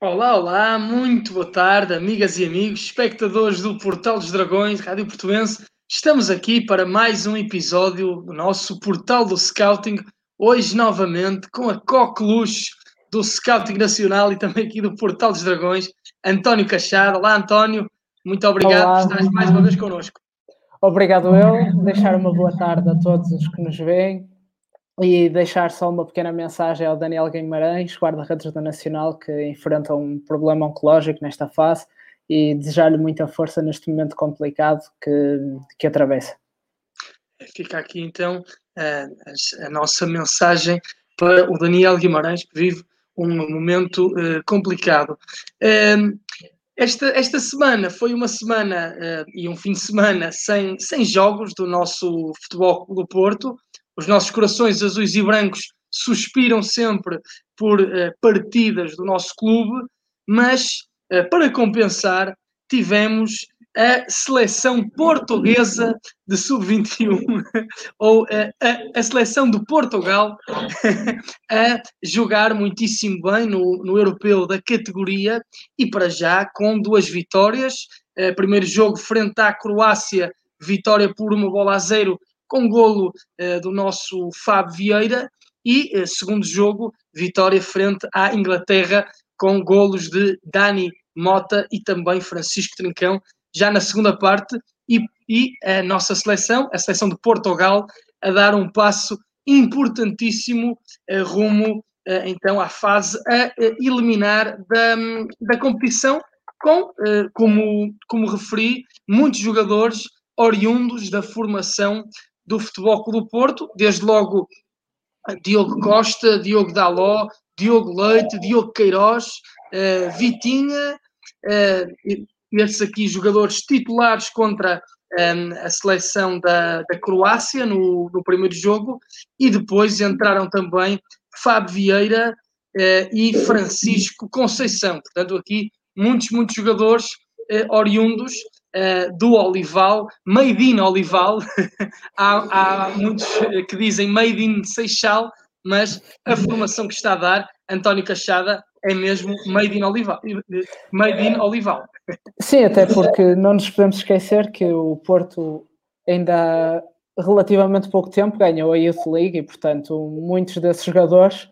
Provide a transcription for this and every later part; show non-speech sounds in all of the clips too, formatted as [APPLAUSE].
Olá, olá, muito boa tarde, amigas e amigos, espectadores do Portal dos Dragões, Rádio Portuense. Estamos aqui para mais um episódio do nosso Portal do Scouting, hoje novamente com a coqueluche do Scouting Nacional e também aqui do Portal dos Dragões, António Cachado. Olá, António, muito obrigado Olá. por estares mais uma vez connosco. Obrigado eu, deixar uma boa tarde a todos os que nos veem e deixar só uma pequena mensagem ao Daniel Guimarães, guarda-redes da Nacional, que enfrenta um problema oncológico nesta fase e desejar-lhe muita força neste momento complicado que, que atravessa. Fica aqui então a, a nossa mensagem para o Daniel Guimarães, que vive um momento uh, complicado. Uh, esta, esta semana foi uma semana uh, e um fim de semana sem, sem jogos do nosso Futebol do Porto os nossos corações azuis e brancos suspiram sempre por uh, partidas do nosso clube, mas uh, para compensar, tivemos a seleção portuguesa de sub-21, [LAUGHS] ou uh, a, a, seleção de Portugal, [LAUGHS] a jogar muitíssimo bem no, no europeu da categoria e para já com duas vitórias. primeiro jogo frente à Croácia, vitória por uma bola a zero com golo uh, do nosso Fábio Vieira e, uh, segundo jogo, vitória frente à Inglaterra com golos de Dani Mota e também Francisco Trincão, já na segunda parte, e, e a nossa seleção, a seleção de Portugal, a dar um passo importantíssimo uh, rumo então à fase a eliminar da, da competição com, como, como referi, muitos jogadores oriundos da formação do Futebol Clube do Porto, desde logo Diogo Costa, Diogo Daló, Diogo Leite, Diogo Queiroz, uh, Vitinha, uh, estes aqui jogadores titulares contra um, ehm, a seleção da, da Croácia no, no, primeiro jogo, e depois entraram também Fábio Vieira uh, e Francisco Conceição. Portanto, aqui muitos, muitos jogadores oriundos uh, do Olival, Made in Olival. [LAUGHS] há, há, muitos que dizem Made in Seixal, mas a formação que está a dar, António Cachada, é mesmo Made in Olival. Made in Olival. Sim, até porque não nos podemos esquecer que o Porto ainda há relativamente pouco tempo ganhou a Youth League e, portanto, muitos desses jogadores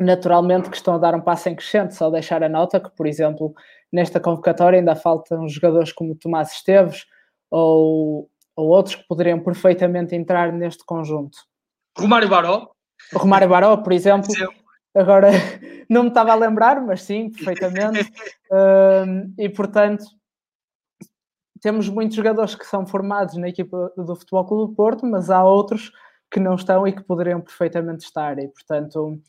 naturalmente que estão a dar um passo em crescente, só deixar a nota que, por exemplo, nesta convocatória ainda faltam jogadores como Tomás Esteves ou, ou outros que poderiam perfeitamente entrar neste conjunto. Romário Baró. Romário Baró, por exemplo. Agora, [LAUGHS] não me estava a lembrar, mas sim, perfeitamente. [LAUGHS] e, portanto, temos muitos jogadores que são formados na equipa do Futebol Clube do Porto, mas há outros que não estão e que poderiam perfeitamente estar. E, portanto,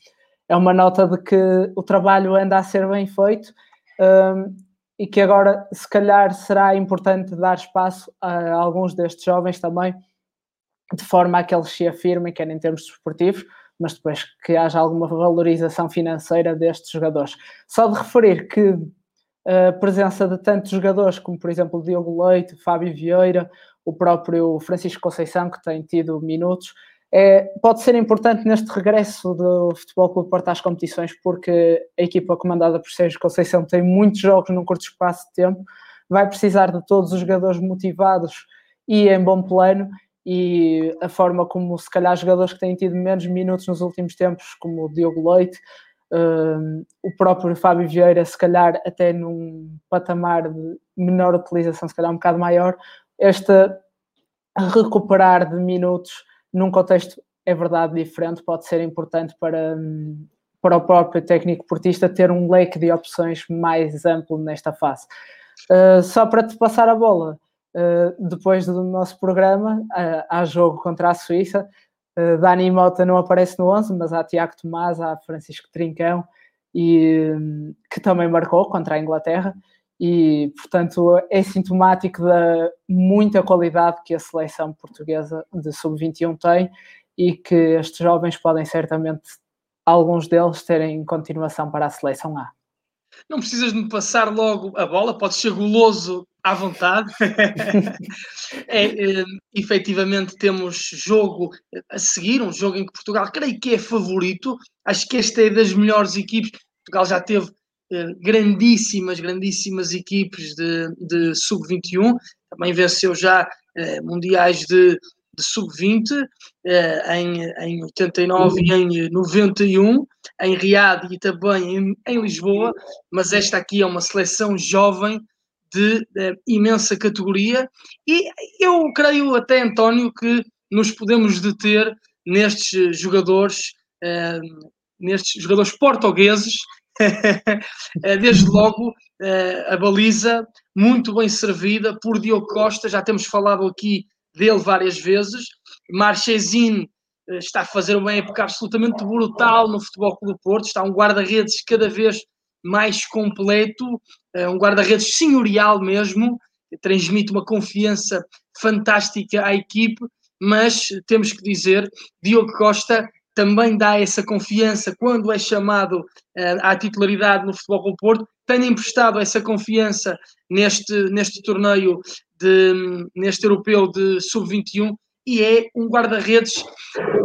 é uma nota de que o trabalho anda a ser bem feito um, e que agora, se calhar, será importante dar espaço a alguns destes jovens também, de forma a que eles se afirmem, quer em termos desportivos, mas depois que haja alguma valorização financeira destes jogadores. Só de referir que a presença de tantos jogadores como, por exemplo, Diogo Leite, Fábio Vieira, o próprio Francisco Conceição, que tem tido minutos, é, pode ser importante neste regresso do Futebol Clube Porto às competições, porque a equipa comandada por Sérgio Conceição tem muitos jogos num curto espaço de tempo, vai precisar de todos os jogadores motivados e em bom plano, e a forma como se calhar jogadores que têm tido menos minutos nos últimos tempos, como o Diogo Leite, um, o próprio Fábio Vieira, se calhar até num patamar de menor utilização, se calhar um bocado maior, este recuperar de minutos num contexto, é verdade, diferente, pode ser importante para, para o próprio técnico portista ter um leque de opções mais amplo nesta fase. Uh, só para te passar a bola, uh, depois do nosso programa, uh, há jogo contra a Suíça. Uh, Dani Mota não aparece no 11, mas há Tiago Tomás, há Francisco Trincão, e, que também marcou contra a Inglaterra e, portanto, é sintomático da muita qualidade que a seleção portuguesa de sub-21 tem e que estes jovens podem certamente, alguns deles, terem continuação para a seleção A. Não precisas de me passar logo a bola, podes ser goloso à vontade. [LAUGHS] é, é, efetivamente temos jogo a seguir, um jogo em que Portugal creio que é favorito. Acho que esta é das melhores equipes. Portugal já teve grandíssimas, grandíssimas equipes de, de sub-21, também venceu já mundiais de, de sub-20 em, em 89 e em 91, em Riad e também em, em Lisboa, mas esta aqui é uma seleção jovem de, de, imensa categoria e eu creio até, António, que nos podemos deter nestes jogadores, nestes jogadores portugueses, eh, [LAUGHS] desde logo uh, a baliza muito bem servida por Diogo Costa, já temos falado aqui dele várias vezes, Marchesin está a fazer uma época absolutamente brutal no Futebol Clube Porto, está um guarda-redes cada vez mais completo, um guarda-redes senhorial mesmo, transmite uma confiança fantástica à equipe, mas temos que dizer, Diogo Costa também dá essa confiança quando é chamado uh, à titularidade no Futebol do Porto, tem emprestado essa confiança neste, neste torneio, de, neste europeu de sub-21 e é um guarda-redes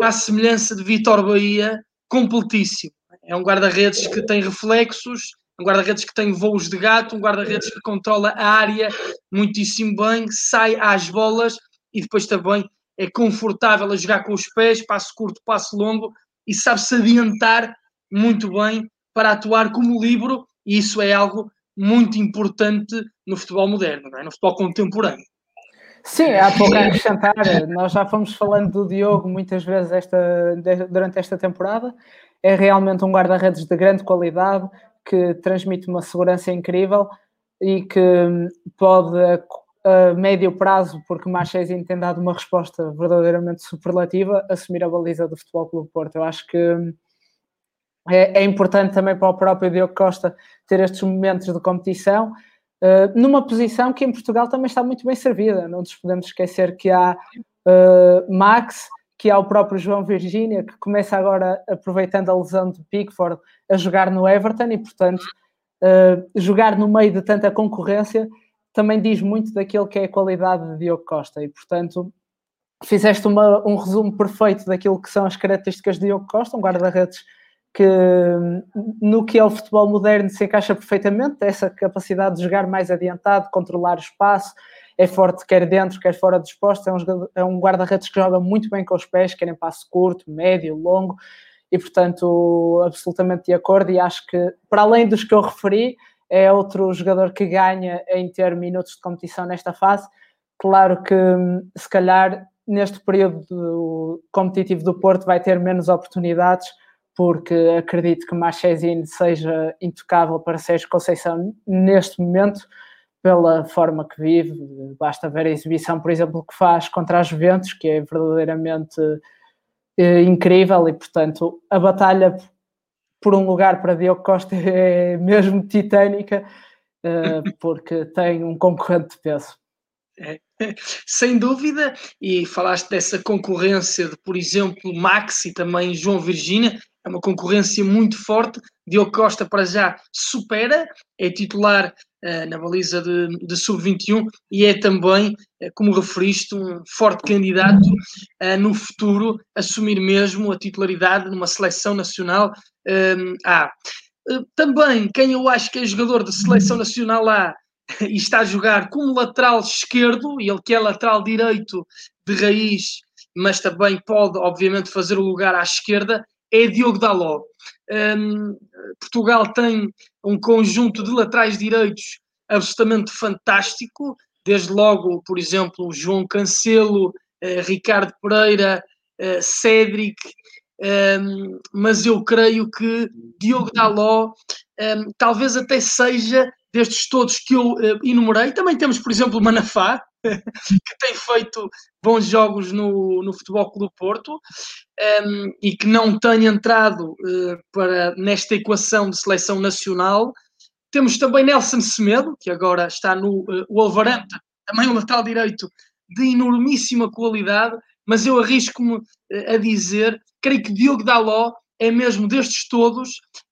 à semelhança de Vitor Bahia, completíssimo. É um guarda-redes que tem reflexos, um guarda-redes que tem voos de gato, um guarda-redes que controla a área muitíssimo bem, sai às bolas e depois também é confortável a jogar com os pés, passo curto, passo longo e sabe-se adiantar muito bem para atuar como livro e isso é algo muito importante no futebol moderno, é? no futebol contemporâneo. Sim, há pouco a acrescentar, nós já fomos falando do Diogo muitas vezes esta, durante esta temporada, é realmente um guarda-redes de grande qualidade, que transmite uma segurança incrível e que pode, médio prazo, porque Marchesin tem dado uma resposta verdadeiramente superlativa, assumir a baliza do Futebol Clube Porto. Eu acho que é, é, importante também para o próprio Diogo Costa ter estes momentos de competição, uh, numa posição que em Portugal também está muito bem servida. Não nos podemos esquecer que há uh, Max, que há o próprio João Virgínia, que começa agora, aproveitando a lesão de Pickford, a jogar no Everton e, portanto, uh, jogar no meio de tanta concorrência também diz muito daquilo que é a qualidade de Diogo Costa e, portanto, fizeste uma, um resumo perfeito daquilo que são as características de Diogo Costa, um guarda-redes que no que é o futebol moderno se encaixa perfeitamente, essa capacidade de jogar mais adiantado, controlar o espaço, é forte quer dentro, quer fora dos postos, é um, é um guarda-redes que joga muito bem com os pés, quer em passo curto, médio, longo, e portanto absolutamente de acordo e acho que para além dos que eu referi, é outro jogador que ganha em ter minutos de competição nesta fase. Claro que se calhar neste período competitivo do Porto vai ter menos oportunidades, porque acredito que Marchesin seja intocável para Sérgio Conceição neste momento, pela forma que vive. Basta ver a exibição, por exemplo, que faz contra a Juventus, que é verdadeiramente eh, incrível e, portanto, a batalha por um lugar para Diogo Costa [LAUGHS] é mesmo titânica, eh, porque tem um concorrente de peso. É, [LAUGHS] sem dúvida, e falaste dessa concorrência de, por exemplo, Max e também João Virgínia, é uma concorrência muito forte. Diogo Costa, para já, supera, é titular na baliza de, de sub-21 e é também, uh, como referiste, um forte candidato uh, no futuro assumir mesmo a titularidade numa seleção nacional A. também, quem eu acho que é jogador de seleção nacional A [LAUGHS] e está a jogar como lateral esquerdo, ele que é lateral direito de raiz, mas também pode, obviamente, fazer o lugar à esquerda, é Diogo Daló. Um, Portugal tem um conjunto de laterais direitos absolutamente fantástico, desde logo, por exemplo, João Cancelo, uh, Ricardo Pereira, uh, Cédric, um, mas eu creio que Diogo Daló um, talvez até seja destes todos que eu uh, enumerei. Também temos, por exemplo, Manafá, [LAUGHS] que tem feito bons jogos no, no Futebol Clube Porto um, ehm, e que não tem entrado uh, para, nesta equação de seleção nacional. Temos também Nelson Semedo, que agora está no uh, Wolverhampton, também um lateral direito de enormíssima qualidade, mas eu arrisco-me uh, a dizer, creio que Diogo Daló é mesmo destes todos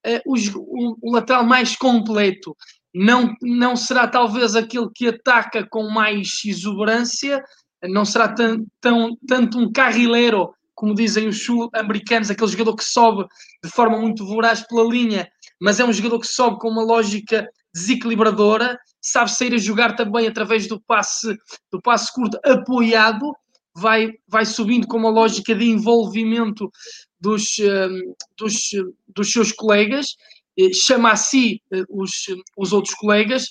uh, o, o, lateral mais completo não, não será talvez aquele que ataca com mais exuberância, não será tão, tão, tanto um carrilheiro, como dizem os sul-americanos, aquele jogador que sobe de forma muito voraz pela linha, mas é um jogador que sobe com uma lógica desequilibradora, sabe sair a jogar também através do passe, do passe curto apoiado, vai, vai subindo com uma lógica de envolvimento dos, hum, dos, dos seus colegas, eh, chama a si eh, os, os outros colegas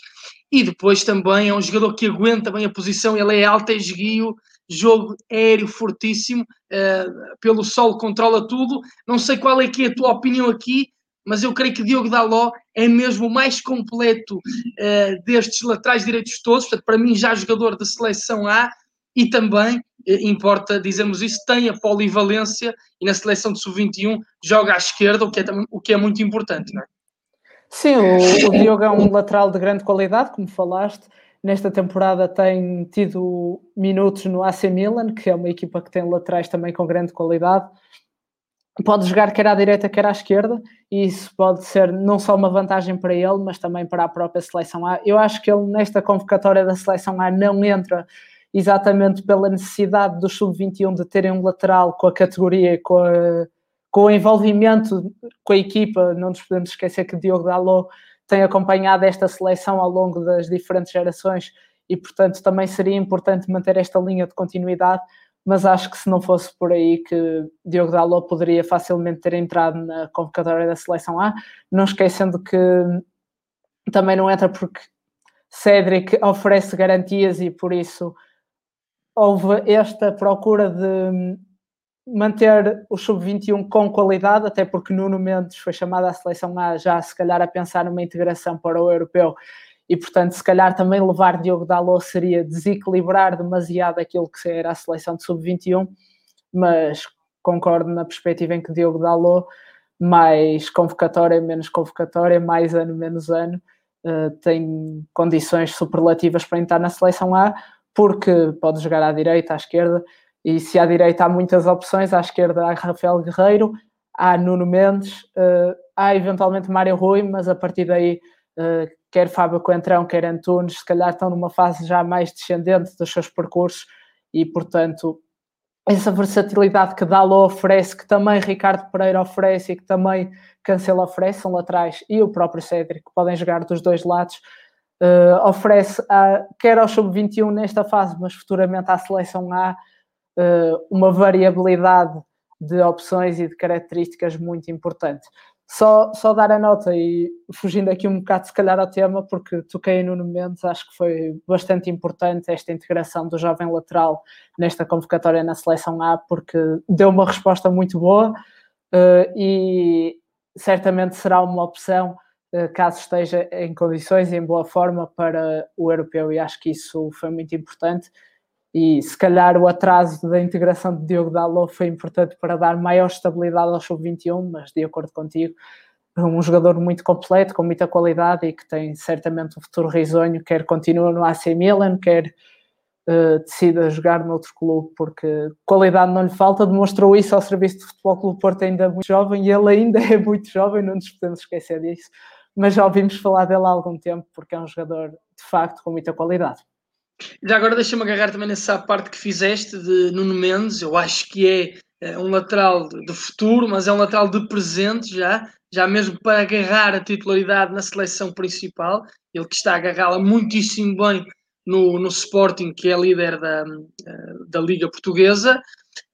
e depois também é um jogador que aguenta bem a posição, ele é alto, é esguio, jogo aéreo fortíssimo, uh, pelo solo controla tudo. Não sei qual é que é a tua opinião aqui, mas eu creio que Diogo Daló é mesmo o mais completo uh, destes laterais direitos todos, portanto, para mim já jogador da seleção A e também, uh, importa dizermos isso, tem a polivalência e na seleção de sub-21 joga à esquerda, o que é, o que é muito importante, não é? Sim, o, [LAUGHS] o Diogo é um lateral de grande qualidade, como falaste, Nesta temporada tem tido minutos no AC Milan, que é uma equipa que tem laterais também com grande qualidade. Pode jogar quer à direita, quer à esquerda, e isso pode ser não só uma vantagem para ele, mas também para a própria seleção A. Eu acho que ele, nesta convocatória da seleção A, não entra exatamente pela necessidade do sub-21 de terem um lateral com a categoria, com, a, com o envolvimento com a equipa. Não nos podemos esquecer que Diogo Dalot tem acompanhado esta seleção ao longo das diferentes gerações e, portanto, também seria importante manter esta linha de continuidade. Mas acho que se não fosse por aí que Diogo Dalot poderia facilmente ter entrado na convocatória da seleção A, não esquecendo que também não entra porque Cédric oferece garantias e por isso houve esta procura de manter o sub-21 com qualidade, até porque Nuno Mendes foi chamado à seleção A já se calhar a pensar numa integração para o europeu. E portanto se calhar também levar Diogo Dalot seria desequilibrar demasiado aquilo que era a seleção de sub-21, mas concordo na perspectiva em que Diogo Dalot mais convocatória, menos convocatória, mais ano, menos ano, uh, tem condições superlativas para entrar na seleção A, porque pode jogar à direita, à esquerda, e se à direita há muitas opções, à esquerda há Rafael Guerreiro, há Nuno Mendes, uh, há eventualmente Mário Rui, mas a partir daí, uh, quer Fábio Coentrão, quer Antunes, se calhar estão numa fase já mais descendente dos seus percursos e, portanto, essa versatilidade que Dalo oferece, que também Ricardo Pereira oferece e que também Cancelo oferece, são laterais, e o próprio Cédric, que podem jogar dos dois lados, uh, oferece a, quer ao sub-21 nesta fase, mas futuramente à seleção A, uh, uma variabilidade de opções e de características muito importante. Só, só dar a nota e fugindo aqui um bocado, se calhar, ao tema, porque toquei no Mendes, acho que foi bastante importante esta integração do jovem lateral nesta convocatória na seleção A, porque deu uma resposta muito boa uh, e certamente será uma opção caso esteja em condições e em boa forma para o europeu, e acho que isso foi muito importante. E se calhar o atraso da integração de Diogo Dalot foi importante para dar maior estabilidade ao sub-21, mas de acordo contigo, um jogador muito completo, com muita qualidade e que tem certamente um futuro risonho, quer continua no AC Milan, quer uh, decida jogar noutro clube, porque qualidade não lhe falta, demonstrou isso ao serviço do Futebol Clube Porto ainda muito jovem, e ele ainda [LAUGHS] é muito jovem, não nos podemos esquecer disso, mas já ouvimos falar dele há algum tempo, porque é um jogador de facto com muita qualidade. Já agora deixa-me agarrar também nessa parte que fizeste de Nuno Mendes. Eu acho que é, é um lateral de futuro, mas é um lateral de presente já, já mesmo para agarrar a titularidade na seleção principal. Ele que está a agarrá-la muitíssimo bem no, no Sporting, que é líder da, eh, da Liga Portuguesa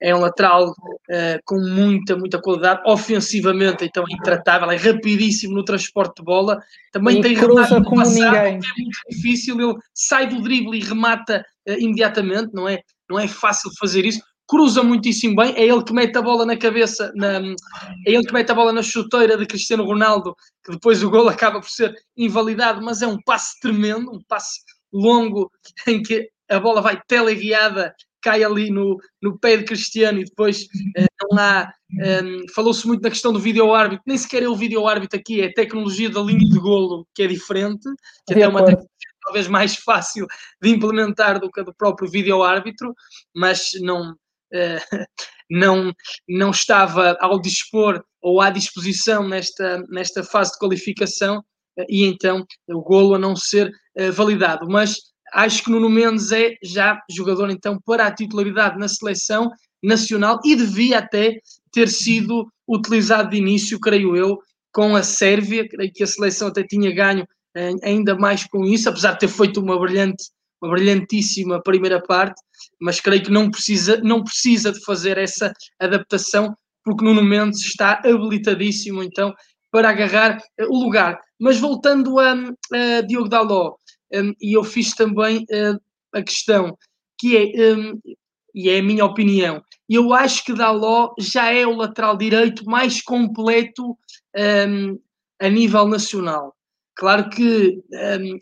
é um lateral uh, com muita, muita qualidade, ofensivamente então é intratável, é rapidíssimo no transporte de bola, também e tem cruza como passado, ninguém. é muito difícil, ele sai do drible e remata uh, imediatamente, não é, não é fácil fazer isso, cruza muitíssimo bem, é ele que mete a bola na cabeça, na, é ele que mete a bola na chuteira de Cristiano Ronaldo, que depois o gol acaba por ser invalidado, mas é um passe tremendo, um passe longo em que a bola vai teleguiada cai ali no, no pé de Cristiano e depois uh, não há. Um, Falou-se muito na questão do vídeo árbitro, nem sequer é o vídeo árbitro aqui, é a tecnologia da linha de golo que é diferente, que de até é uma tecnologia talvez mais [LAUGHS] fácil de implementar do que a do próprio vídeo árbitro, mas não. Uh, [LAUGHS] não, não estava ao dispor ou à disposição nesta, nesta fase de qualificação uh, e então o golo a não ser uh, validado. Mas acho que Nuno Mendes é já jogador então para a titularidade na seleção nacional e devia até ter sido utilizado de início, creio eu, com a Sérvia, creio que a seleção até tinha ganho ainda mais com isso, apesar de ter feito uma brilhante, uma brilhantíssima primeira parte, mas creio que não precisa, não precisa de fazer essa adaptação, porque Nuno Mendes está habilitadíssimo então para agarrar o lugar. Mas voltando a, a Diogo Daló, um, e eu fiz também uh, a questão, que é, um, e é a minha opinião, eu acho que Daló já é o lateral direito mais completo um, a nível nacional. Claro que um,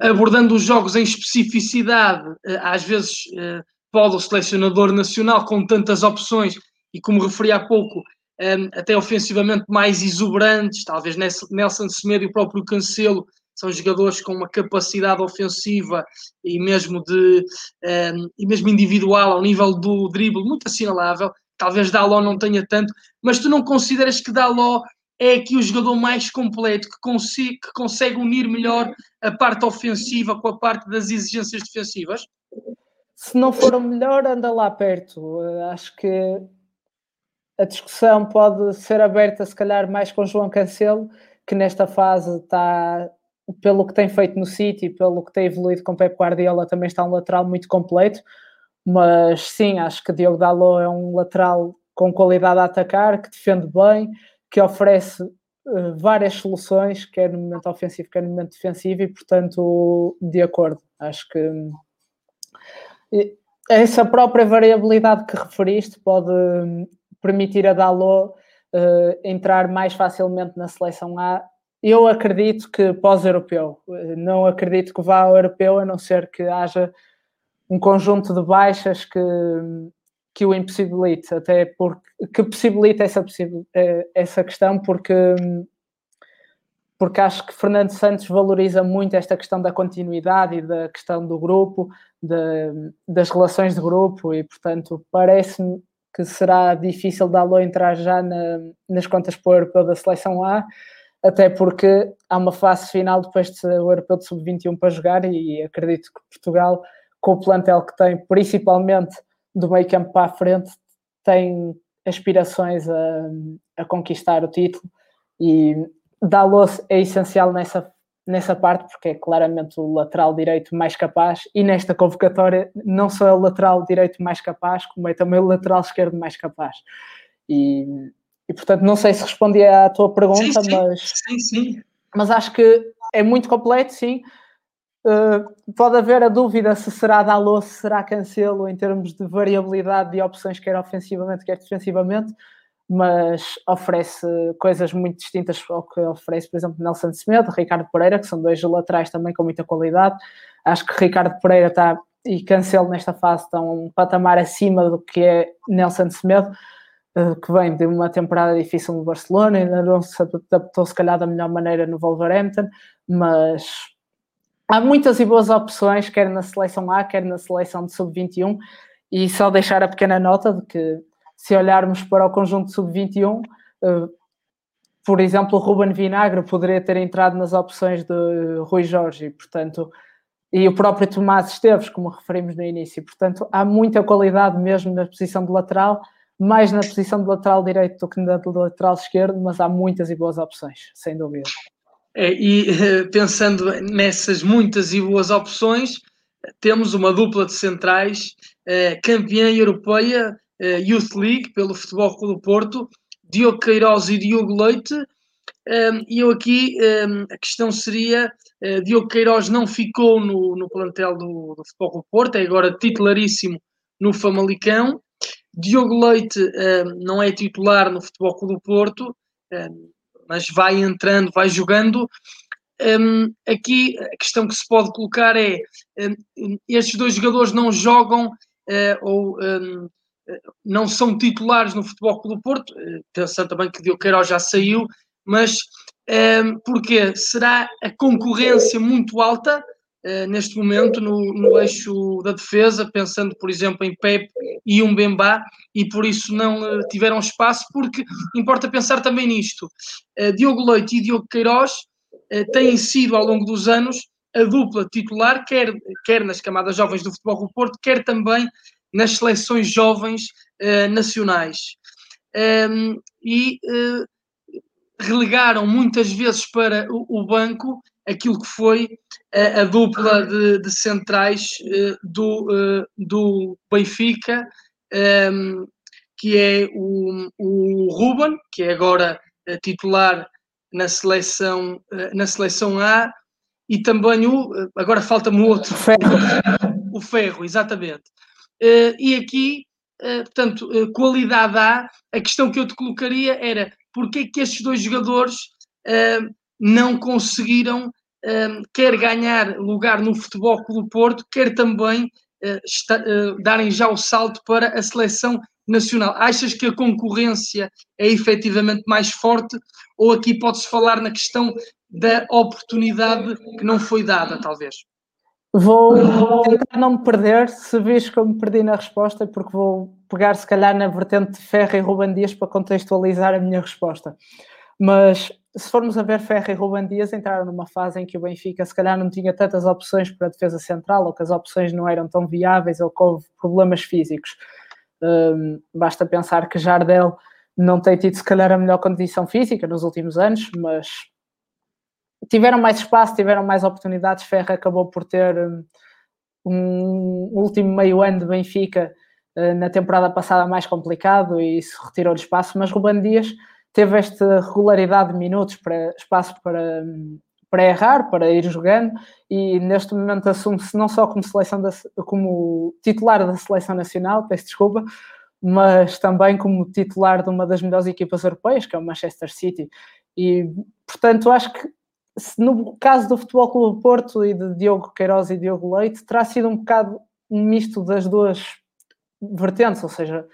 abordando os jogos em especificidade, uh, às vezes uh, pode o selecionador nacional, com tantas opções, e como referi há pouco, um, até ofensivamente mais exuberantes, talvez Nelson Semedo e o próprio Cancelo são jogadores com uma capacidade ofensiva e mesmo de um, e mesmo individual ao nível do drible muito assinalável. Talvez Daló não tenha tanto, mas tu não consideras que Daló é aqui o jogador mais completo que consegue, que consegue unir melhor a parte ofensiva com a parte das exigências defensivas? Se não for o melhor, anda lá perto. Acho que a discussão pode ser aberta, se calhar, mais com João Cancelo, que nesta fase está, pelo que tem feito no City, pelo que tem evoluído com Pep Guardiola, também está um lateral muito completo. Mas sim, acho que Diogo Dalot é um lateral com qualidade a atacar, que defende bem, que oferece uh, várias soluções, quer no momento ofensivo, quer no momento defensivo, e portanto, de acordo. Acho que essa própria variabilidade que referiste pode permitir a Dalot uh, entrar mais facilmente na seleção A. Eu acredito que pós-europeu, não acredito que vá ao europeu, a não ser que haja um conjunto de baixas que, que o impossibilite, até porque que possibilite essa, eh, essa questão, porque, porque acho que Fernando Santos valoriza muito esta questão da continuidade e da questão do grupo, de, das relações de grupo, e portanto parece-me que será difícil dá-lo entrar já na, nas contas para o europeu da seleção A, até porque há uma fase final depois de ser o europeu de sub-21 para jogar e acredito que Portugal, com o plantel que tem, principalmente do meio campo para a frente, tem aspirações a, a conquistar o título e Dalot é essencial nessa nessa parte, porque é claramente o lateral direito mais capaz, e nesta convocatória não só é o lateral direito mais capaz, como é também o lateral esquerdo mais capaz. E, e portanto, não sei se respondi à tua pergunta, sim, mas. Sim, sim. Mas acho que é muito completo, sim. Uh, pode haver a dúvida se será Dalot, se será Cancelo em termos de variabilidade de opções, quer ofensivamente, quer defensivamente mas oferece coisas muito distintas ao que oferece, por exemplo, Nelson Semedo, Ricardo Pereira, que são dois laterais também com muita qualidade. Acho que Ricardo Pereira está e Cancelo nesta fase estão um patamar acima do que é Nelson Semedo, que vem de uma temporada difícil no Barcelona, ainda não se adaptou se calhar da melhor maneira no Wolverhampton, mas há muitas e boas opções, quer na seleção A, quer na seleção de sub-21, e só deixar a pequena nota de que se olharmos para o conjunto sub-21, uh, por exemplo, o Ruben Vinagre poderia ter entrado nas opções de Rui Jorge, portanto, e o próprio Tomás Esteves, como referimos no início. Portanto, há muita qualidade mesmo na posição de lateral, mais na posição de lateral direito do que na de lateral esquerdo, mas há muitas e boas opções, sem dúvida. É, e eh, pensando nessas muitas e boas opções, temos uma dupla de centrais eh, campeã europeia uh, Youth League pelo Futebol Clube do Porto, Diogo Queiroz e Diogo Leite. Um, e eu aqui, um, a questão seria, uh, Diogo Queiroz não ficou no, no plantel do, do Futebol Clube do Porto, é agora titularíssimo no Famalicão. Diogo Leite um, não é titular no Futebol Clube do Porto, mas vai entrando, vai jogando. Um, aqui a questão que se pode colocar é um, estes dois jogadores não jogam uh, ou não são titulares no Futebol Clube do Porto, pensando também que Diogo Queiroz já saiu, mas um, porque será a concorrência muito alta neste momento no, no, eixo da defesa, pensando, por exemplo, em Pep e um Bembá, e por isso não uh, tiveram espaço, porque importa pensar também nisto. Uh, Diogo Leite e Diogo Queiroz têm sido, ao longo dos anos, a dupla titular, quer, quer nas camadas jovens do Futebol do Porto, quer também nas seleções jovens nacionais. Um, ehm, e uh, relegaram muitas vezes para o, o banco aquilo que foi a, a dupla de, de centrais uh, do, uh, do Benfica, um, ehm, que é o, o Ruben, que é agora uh, titular na seleção, na seleção A, e também o. Agora falta-me o outro. Ferro. O Ferro, exatamente. e aqui, portanto, qualidade A, a questão que eu te colocaria era porque é que estes dois jogadores não conseguiram um, quer ganhar lugar no Futebol Clube Porto, quer também uh, está, uh, darem já o salto para a seleção nacional. Achas que a concorrência é efetivamente mais forte ou aqui pode-se falar na questão da oportunidade que não foi dada, talvez? Vou tentar não me perder, se vês que eu me perdi na resposta, porque vou pegar se calhar na vertente de Ferro e Ruben Dias para contextualizar a minha resposta. Mas se formos a ver Ferro e Ruben Dias entraram numa fase em que o Benfica se calhar não tinha tantas opções para a defesa central ou que as opções não eram tão viáveis ou que houve problemas físicos. Um, basta pensar que Jardel não tem tido se calhar a melhor condição física nos últimos anos, mas tiveram mais espaço, tiveram mais oportunidades. Ferro acabou por ter um, um último meio ano de Benfica uh, na temporada passada mais complicado e isso retirou-lhe espaço, mas Ruben Dias teve esta regularidade de minutos, para, espaço para, para errar, para ir jogando, e neste momento assume-se não só como, seleção da, como titular da seleção nacional, peço desculpa, mas também como titular de uma das melhores equipas europeias, que é o Manchester City. E, portanto, acho que no caso do Futebol Clube Porto e de Diogo Queiroz e Diogo Leite, terá sido um bocado um misto das duas vertentes, ou seja,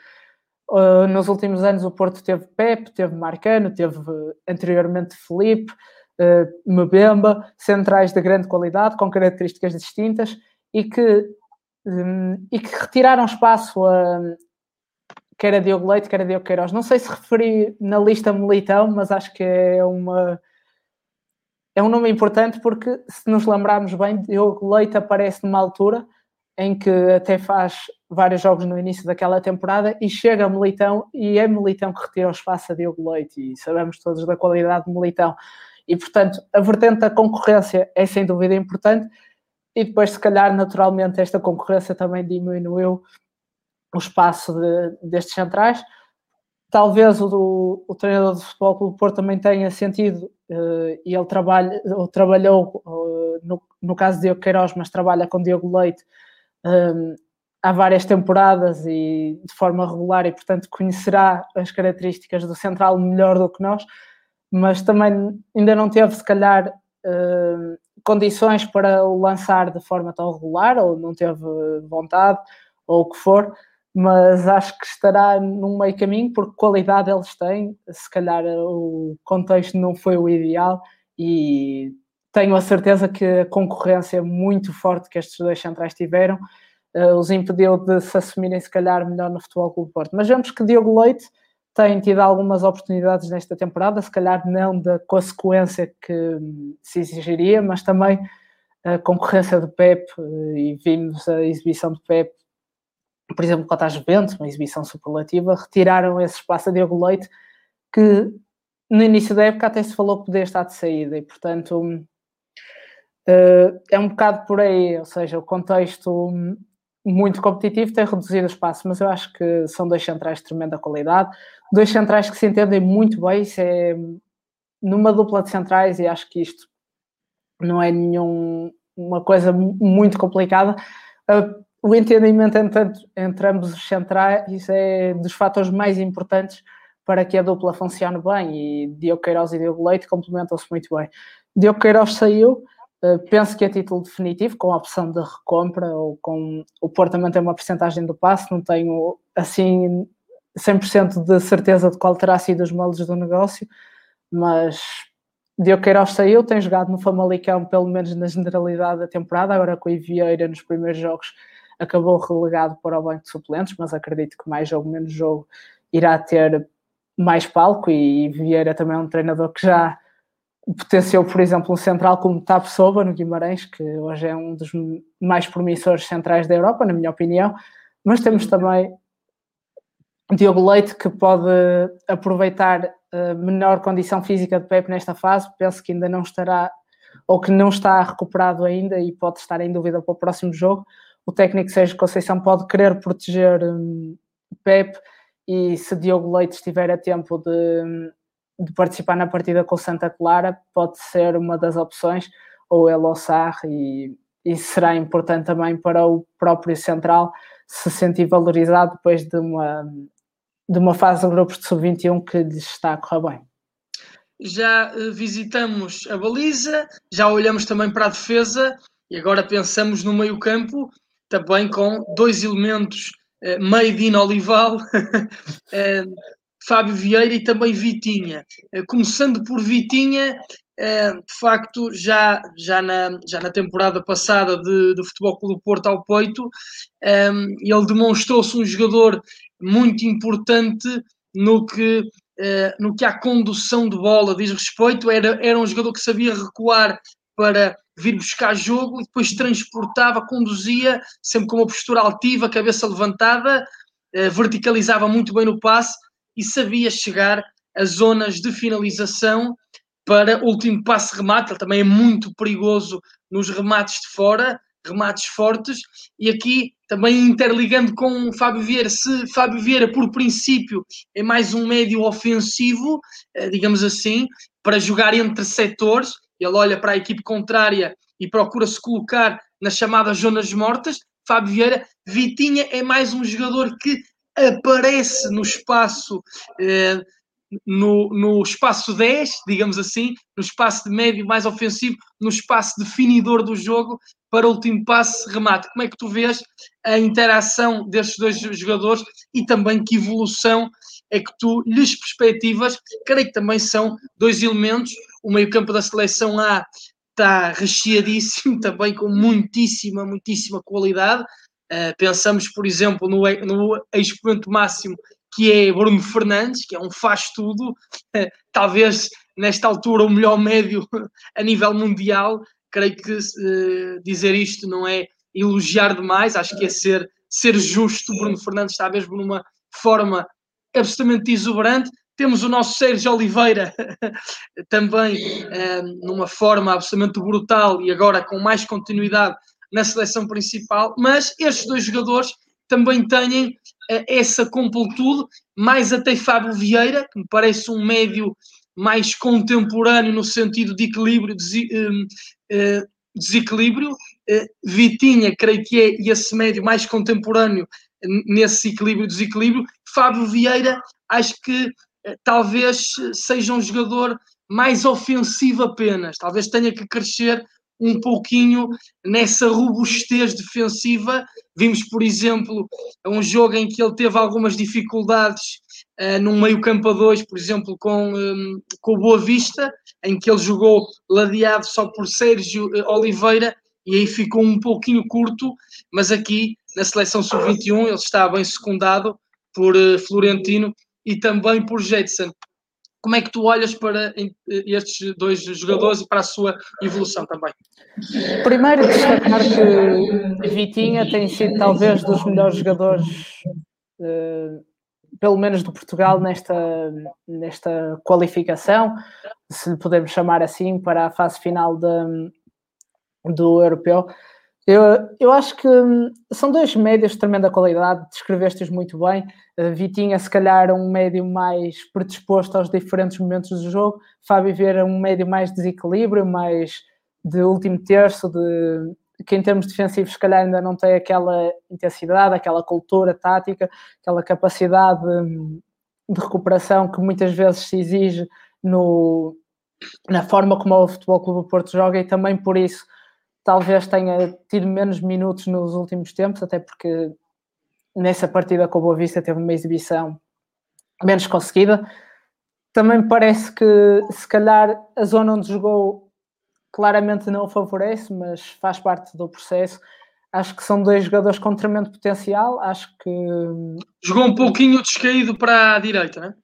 Uh, nos últimos anos o Porto teve Pep, teve Marcano, teve uh, anteriormente Felipe, uh, centrais de grande qualidade, com características distintas e que, um, e que retiraram espaço a quer a Diogo Leite, quer a Diogo Queiroz. Não sei se referi na lista Militão, mas acho que é uma é um nome importante porque se nos lembrarmos bem, Diogo Leite aparece numa altura em que até faz vários jogos no início daquela temporada e chega Militão e é Militão que retira o espaço a Diogo Leite e sabemos todos da qualidade de Militão. E, portanto, a vertente da concorrência é sem dúvida importante e depois, se calhar, naturalmente, esta concorrência também diminuiu o espaço de, destes centrais. Talvez o, do, o treinador do Futebol Clube Porto também tenha sentido uh, e ele trabalha, ou trabalhou, uh, no, no caso de Diogo Queiroz, mas trabalha com Diogo Leite, um, há várias temporadas e de forma regular e, portanto, conhecerá as características do Central melhor do que nós, mas também ainda não teve, se calhar, condições para o lançar de forma tão regular, ou não teve vontade, ou o que for, mas acho que estará num meio caminho, porque qualidade eles têm, se calhar o contexto não foi o ideal e tenho a certeza que a concorrência muito forte que estes dois centrais tiveram uh, os impediu de se assumirem, se calhar, melhor no Futebol Clube Porto. Mas vemos que Diogo Leite tem tido algumas oportunidades nesta temporada, se calhar não da consequência que se exigiria, mas também a concorrência de Pep, uh, e vimos a exibição de Pep, por exemplo, contra a Juventus, uma exibição superlativa, retiraram esse espaço a Diogo Leite, que no início da época até se falou que podia estar de saída, e portanto Uh, é um bocado por aí, ou seja, o contexto muito competitivo tem reduzido o espaço, mas eu acho que são dois centrais de tremenda qualidade, dois centrais que se entendem muito bem, isso é numa dupla de centrais e acho que isto não é nenhum uma coisa muito complicada. Uh, o entendimento entre, entre ambos os centrais é dos fatores mais importantes para que a dupla funcione bem e Diogo Queiroz e Diogo Leite complementam-se muito bem. Diogo Queiroz saiu, Uh, penso que é título definitivo, com a opção de recompra ou com o Porto também tem uma porcentagem do passe, não tenho assim 100% de certeza de qual terá sido os moldes do negócio, mas Diogo Queiroz saiu, tem jogado no Famalicão pelo menos na generalidade da temporada, agora com o Vieira nos primeiros jogos acabou relegado para o banco de suplentes, mas acredito que mais jogo, menos jogo irá ter mais palco e Vieira também é um treinador que já potenciou, por exemplo, um central como Tapsoba no Guimarães, que hoje é um dos mais promissores centrais da Europa, na minha opinião, mas temos também Diogo Leite, que pode aproveitar a menor condição física de Pepe nesta fase, penso que ainda não estará, ou que não está recuperado ainda e pode estar em dúvida para o próximo jogo. O técnico Sérgio Conceição pode querer proteger um, Pepe e se Diogo Leite estiver a tempo de, de, participar na partida com Santa Clara, pode ser uma das opções, ou El Ossar, e, e será importante também para o próprio Central se sentir valorizado depois de uma, de uma fase de grupos de sub-21 que lhes está a correr bem. Já uh, visitamos a baliza, já olhamos também para a defesa e agora pensamos no meio-campo, também com dois elementos uh, made in Olival, uh, [LAUGHS] Fábio Vieira e também Vitinha. Uh, começando por Vitinha, de facto, já, já, na, já na temporada passada de, de Futebol Clube Porto ao Peito, ele demonstrou-se um jogador muito importante no que, no que a condução de bola diz respeito. Era, era um jogador que sabia recuar para vir buscar jogo e depois transportava, conduzia, sempre com uma postura altiva, cabeça levantada, verticalizava muito bem no passe e sabia chegar a zonas de finalização para o último passe remate. Ele também é muito perigoso nos remates de fora remates fortes, e aqui também interligando com Fábio Vieira, se Fábio Vieira, por princípio, é mais um médio ofensivo, eh, digamos assim, para jogar entre setores, ele olha para a equipe contrária e procura se colocar nas chamadas zonas mortas. Fábio Vieira, Vitinha é mais um jogador que aparece no espaço eh, no, no espaço 10, digamos assim, no espaço de médio mais ofensivo, no espaço definidor do jogo, para o último passe remate. Como é que tu vês a interação destes dois jogadores e também que evolução é que tu lhes perspectivas? Creio que também são dois elementos. O meio-campo da seleção A está recheadíssimo, [LAUGHS] também com muitíssima, muitíssima qualidade. Uh, pensamos, por exemplo, no, no expoente máximo que é Bruno Fernandes, que é um faz-tudo, uh, talvez nesta altura o melhor médio [LAUGHS] a nível mundial, creio que uh, dizer isto não é elogiar demais, acho que é ser, ser justo. Bruno Fernandes está mesmo numa forma absolutamente exuberante. Temos o nosso Sérgio Oliveira [LAUGHS] também numa forma absolutamente brutal e agora com mais continuidade na seleção principal. Mas estes dois jogadores também têm uh, essa completude, mais até Fábio Vieira, que me parece um médio mais contemporâneo no sentido de equilíbrio, uh, desequilíbrio. Vitinha, creio que é esse médio mais contemporâneo nesse equilíbrio desequilíbrio. Fábio Vieira, acho que talvez seja um jogador mais ofensivo apenas, talvez tenha que crescer um pouquinho nessa robustez defensiva. Vimos, por exemplo, um jogo em que ele teve algumas dificuldades uh, num meio campo a dois, por exemplo, com, um, com o Boa Vista, em que ele jogou ladeado só por Sérgio uh, Oliveira e aí ficou um pouquinho curto, mas aqui na seleção sub-21 ele está bem secundado por uh, Florentino e também por Jetson. Como é que tu olhas para estes dois jogadores e para a sua evolução também? Primeiro, destacar que Vitinha tem sido talvez dos melhores jogadores uh, pelo menos do Portugal nesta, nesta qualificação, se podemos chamar assim, para a fase final de, do europeu. Eu, eu acho que são dois médios de tremenda qualidade, descreveste-os muito bem. Vitinha, se calhar, um médio mais predisposto aos diferentes momentos do jogo. Fábio Vieira, um médio mais desequilíbrio, mais de último terço, de que em termos defensivos se calhar ainda não tem aquela intensidade, aquela cultura tática, aquela capacidade de, de recuperação que muitas vezes se exige no, na forma como o Futebol Clube do Porto joga e também por isso talvez tenha tido menos minutos nos últimos tempos, até porque nessa partida com o Boa Vista teve uma exibição menos conseguida. Também parece que se calhar a zona onde jogou claramente não o favorece, mas faz parte do processo. Acho que são dois jogadores com tremendo potencial. Acho que. Jogou um pouquinho descaído para a direita, né?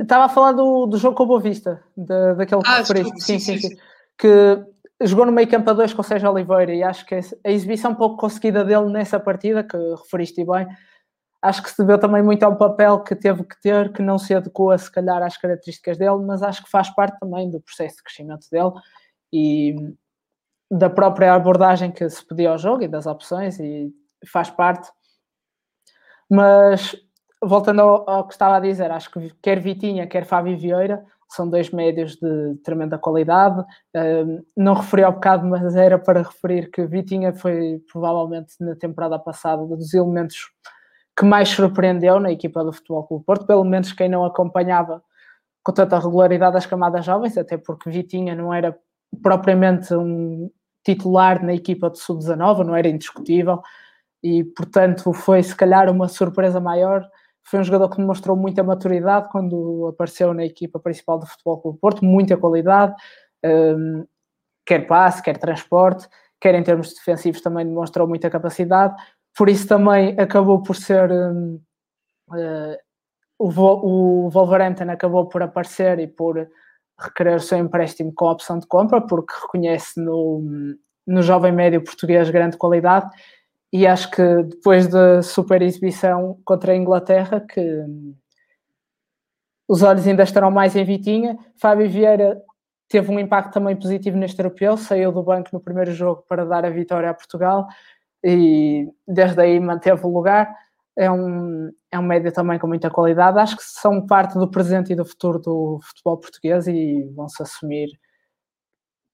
Estava a falar do, do jogo com o Boa Vista, de, daquele ah, que. Sim, sim, sim, sim. Que jogou no meio campo a dois com o Sérgio Oliveira e acho que a exibição pouco conseguida dele nessa partida, que referiste bem, acho que se deu também muito ao papel que teve que ter, que não se adequa se calhar às características dele, mas acho que faz parte também do processo de crescimento dele e da própria abordagem que se pedia ao jogo e das opções e faz parte. Mas voltando ao, ao que estava a dizer, acho que quer Vitinha, quer Fábio Vieira são dois médios de tremenda qualidade. Não referi ao bocado, mas era para referir que Vitinha foi provavelmente na temporada passada dos elementos que mais surpreendeu na equipa do Futebol Clube Porto, pelo menos quem não acompanhava com tanta regularidade as camadas jovens, até porque Vitinha não era propriamente um titular na equipa de sub-19, não era indiscutível, e portanto foi se calhar uma surpresa maior foi um jogador que demonstrou muita maturidade quando apareceu na equipa principal do Futebol Clube Porto, muita qualidade, um, quer passe, quer transporte, quer em termos defensivos também demonstrou muita capacidade, por isso também acabou por ser um, uh, o, o Wolverhampton acabou por aparecer e por requerer o seu empréstimo com opção de compra, porque reconhece no, no jovem médio português grande qualidade e acho que depois da super exibição contra a Inglaterra, que os olhos ainda estarão mais em Vitinha. Fábio Vieira teve um impacto também positivo neste europeu, saiu do banco no primeiro jogo para dar a vitória a Portugal e desde aí manteve o lugar. É um, é um médio também com muita qualidade. Acho que são parte do presente e do futuro do futebol português e vão-se assumir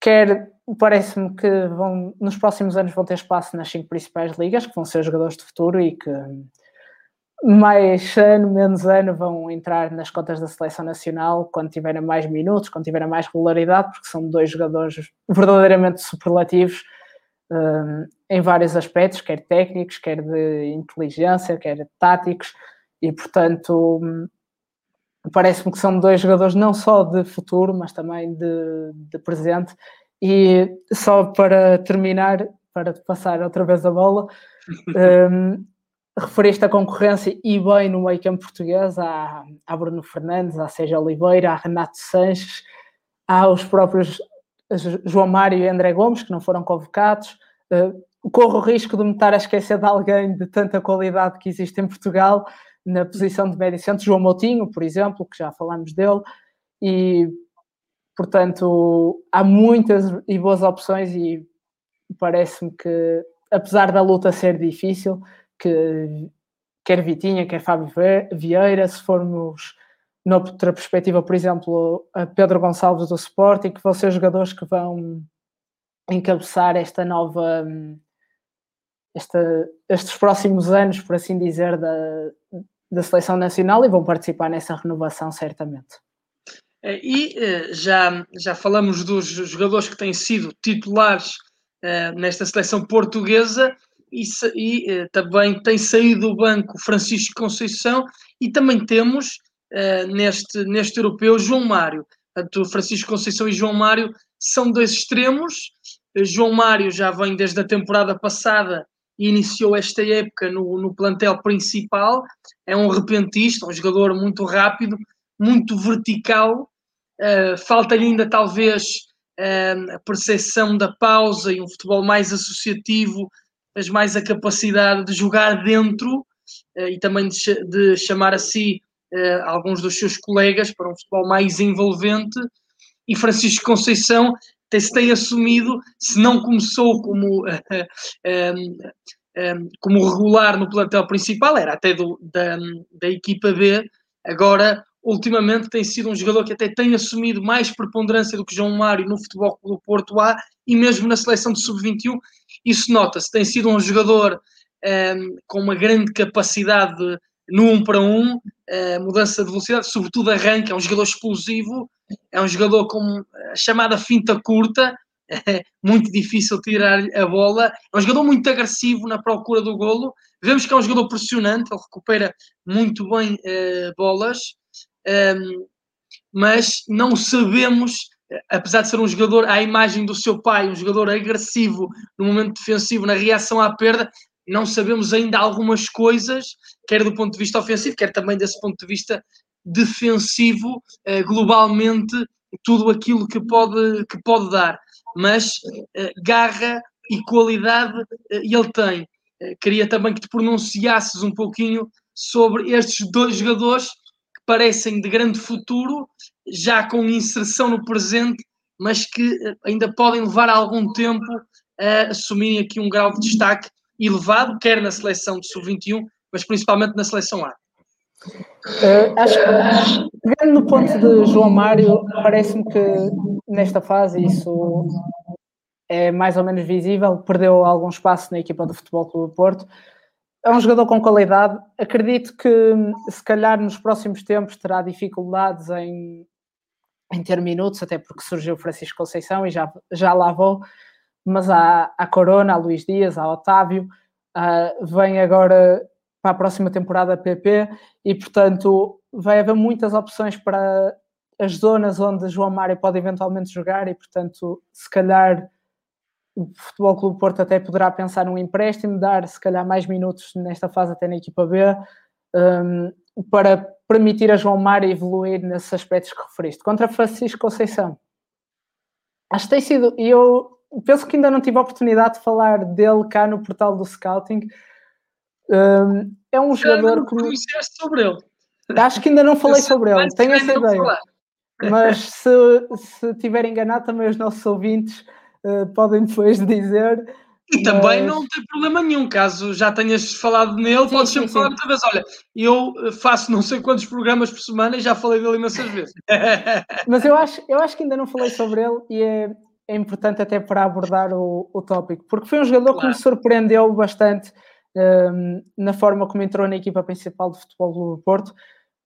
quer parece-me que vão, nos próximos anos vão ter espaço nas cinco principais ligas, que vão ser jogadores de futuro e que mais ano, menos ano vão entrar nas contas da seleção nacional quando tiverem mais minutos, quando tiverem mais regularidade, porque são dois jogadores verdadeiramente superlativos um, em vários aspectos, quer técnicos, quer de inteligência, quer táticos, e portanto parece-me que são dois jogadores não só de futuro, mas também de, de presente. E só para terminar, para passar outra vez a bola, um, [LAUGHS] referiste a concorrência e bem no meio campo português, há, há Bruno Fernandes, há Sérgio Oliveira, há Renato Sanches, há os próprios João Mário e André Gomes, que não foram convocados. Uh, corro o risco de me estar a esquecer de alguém de tanta qualidade que existe em Portugal, na posição de médio centro, João Moutinho, por exemplo, que já falamos dele, e portanto há muitas e boas opções e parece-me que apesar da luta ser difícil, que quer Vitinha, quer Fábio Vieira, se formos noutra perspectiva, por exemplo, a Pedro Gonçalves do Sporting, que vão ser jogadores que vão encabeçar esta nova esta, estes próximos anos, por assim dizer, da, da seleção nacional e vão participar nessa renovação certamente. É, e eh, já, já falamos dos jogadores que têm sido titulares eh, nesta seleção portuguesa e, e eh, também tem saído do banco Francisco Conceição e também temos neste, neste europeu João Mário. Portanto, Francisco Conceição e João Mário são dois extremos. João Mário já vem desde a temporada passada iniciou esta época no, no plantel principal. É um repentista, um jogador muito rápido, muito vertical. Uh, Falta-lhe ainda, talvez, uh, a percepção da pausa e um futebol mais associativo, mas mais a capacidade de jogar dentro uh, e também de, de, chamar a si alguns dos seus colegas para um futebol mais envolvente. E Francisco Conceição tem-se tem assumido, se não começou como, uh, um, um, como regular no plantel principal, era até do, da, da equipa B, agora ultimamente tem sido um jogador que até tem assumido mais preponderância do que João Mário no futebol do Porto A e mesmo na seleção de sub-21, isso nota-se, tem sido um jogador um, com uma grande capacidade no um para um, uh, mudança de velocidade, sobretudo arranque, é um jogador explosivo, é um jogador com a chamada finta curta, é [LAUGHS] muito difícil tirar a bola, é um jogador muito agressivo na procura do golo, vemos que é um jogador pressionante, ele recupera muito bem uh, bolas, ehm, mas não sabemos, apesar de ser um jogador à imagem do seu pai, um jogador agressivo no momento defensivo, na reação à perda, não sabemos ainda algumas coisas, quer do ponto de vista ofensivo, quer também desse ponto de vista defensivo, eh, globalmente, tudo aquilo que pode, que pode dar. Mas eh, garra e qualidade eh, ele tem. Queria também que te pronunciasses um pouquinho sobre estes dois jogadores que parecem de grande futuro, já com inserção no presente, mas que ainda podem levar algum tempo a assumirem aqui um grau de destaque elevado, quer na seleção de sub-21, mas principalmente na seleção A. Uh, acho que, pegando no ponto de João Mário, parece-me que nesta fase isso é mais ou menos visível, perdeu algum espaço na equipa do Futebol Clube do Porto. É um jogador com qualidade. Acredito que se calhar nos próximos tempos terá dificuldades em, em ter minutos, até porque surgiu o Francisco Conceição e já, já lá vou. Mas há a Corona, a Luís Dias, a Otávio, uh, vem agora para a próxima temporada a PP e, portanto, vai haver muitas opções para as zonas onde João Mário pode eventualmente jogar e, portanto, se calhar o Futebol Clube Porto até poderá pensar num empréstimo, dar se calhar mais minutos nesta fase até na equipa B, um, para permitir a João Mário evoluir nesses aspectos que referiste. Contra Francisco Conceição, acho que tem sido, e eu penso que ainda não tive a oportunidade de falar dele cá no portal do Scouting, um, é um jogador que. Não sobre ele. Acho que ainda não [LAUGHS] falei sobre ele, tenho essa ideia. [LAUGHS] Mas se, se tiver enganado, também os nossos ouvintes uh, podem depois dizer. E mas... também não tem problema nenhum, caso já tenhas falado nele, sim, podes sempre sim, falar muitas vezes. Olha, eu faço não sei quantos programas por semana e já falei dele imensas vezes. [LAUGHS] mas eu acho, eu acho que ainda não falei sobre ele e é, é importante até para abordar o, o tópico, porque foi um jogador claro. que me surpreendeu bastante um, na forma como entrou na equipa principal de futebol do Porto,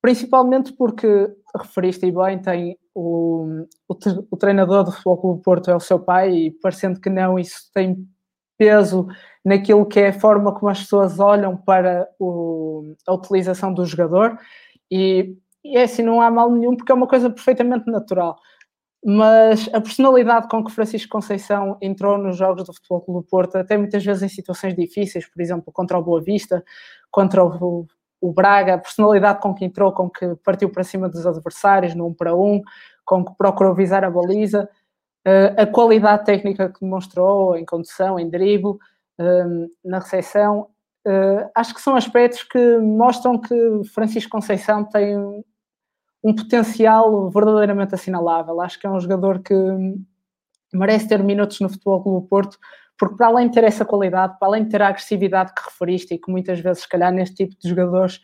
principalmente porque, referiste bem, tem o, o, o, treinador do Futebol Clube Porto é o seu pai e parecendo que não, isso tem peso naquilo que é a forma como as pessoas olham para o, a utilização do jogador e, e é assim, não há mal nenhum porque é uma coisa perfeitamente natural mas a personalidade com que Francisco Conceição entrou nos jogos do Futebol Clube Porto, até muitas vezes em situações difíceis, por exemplo, contra o Boa Vista, contra o, o Braga, a personalidade com que entrou, com que partiu para cima dos adversários no 1 para 1, com que procurou visar a baliza, eh, a qualidade técnica que demonstrou em condução, em drible, eh, na recepção, eh, acho que são aspectos que mostram que Francisco Conceição tem um potencial verdadeiramente assinalável. Acho que é um jogador que merece ter minutos no Futebol Clube Porto, porque para além de ter essa qualidade, para além de ter a agressividade que referiste e que muitas vezes, se calhar, neste tipo de jogadores,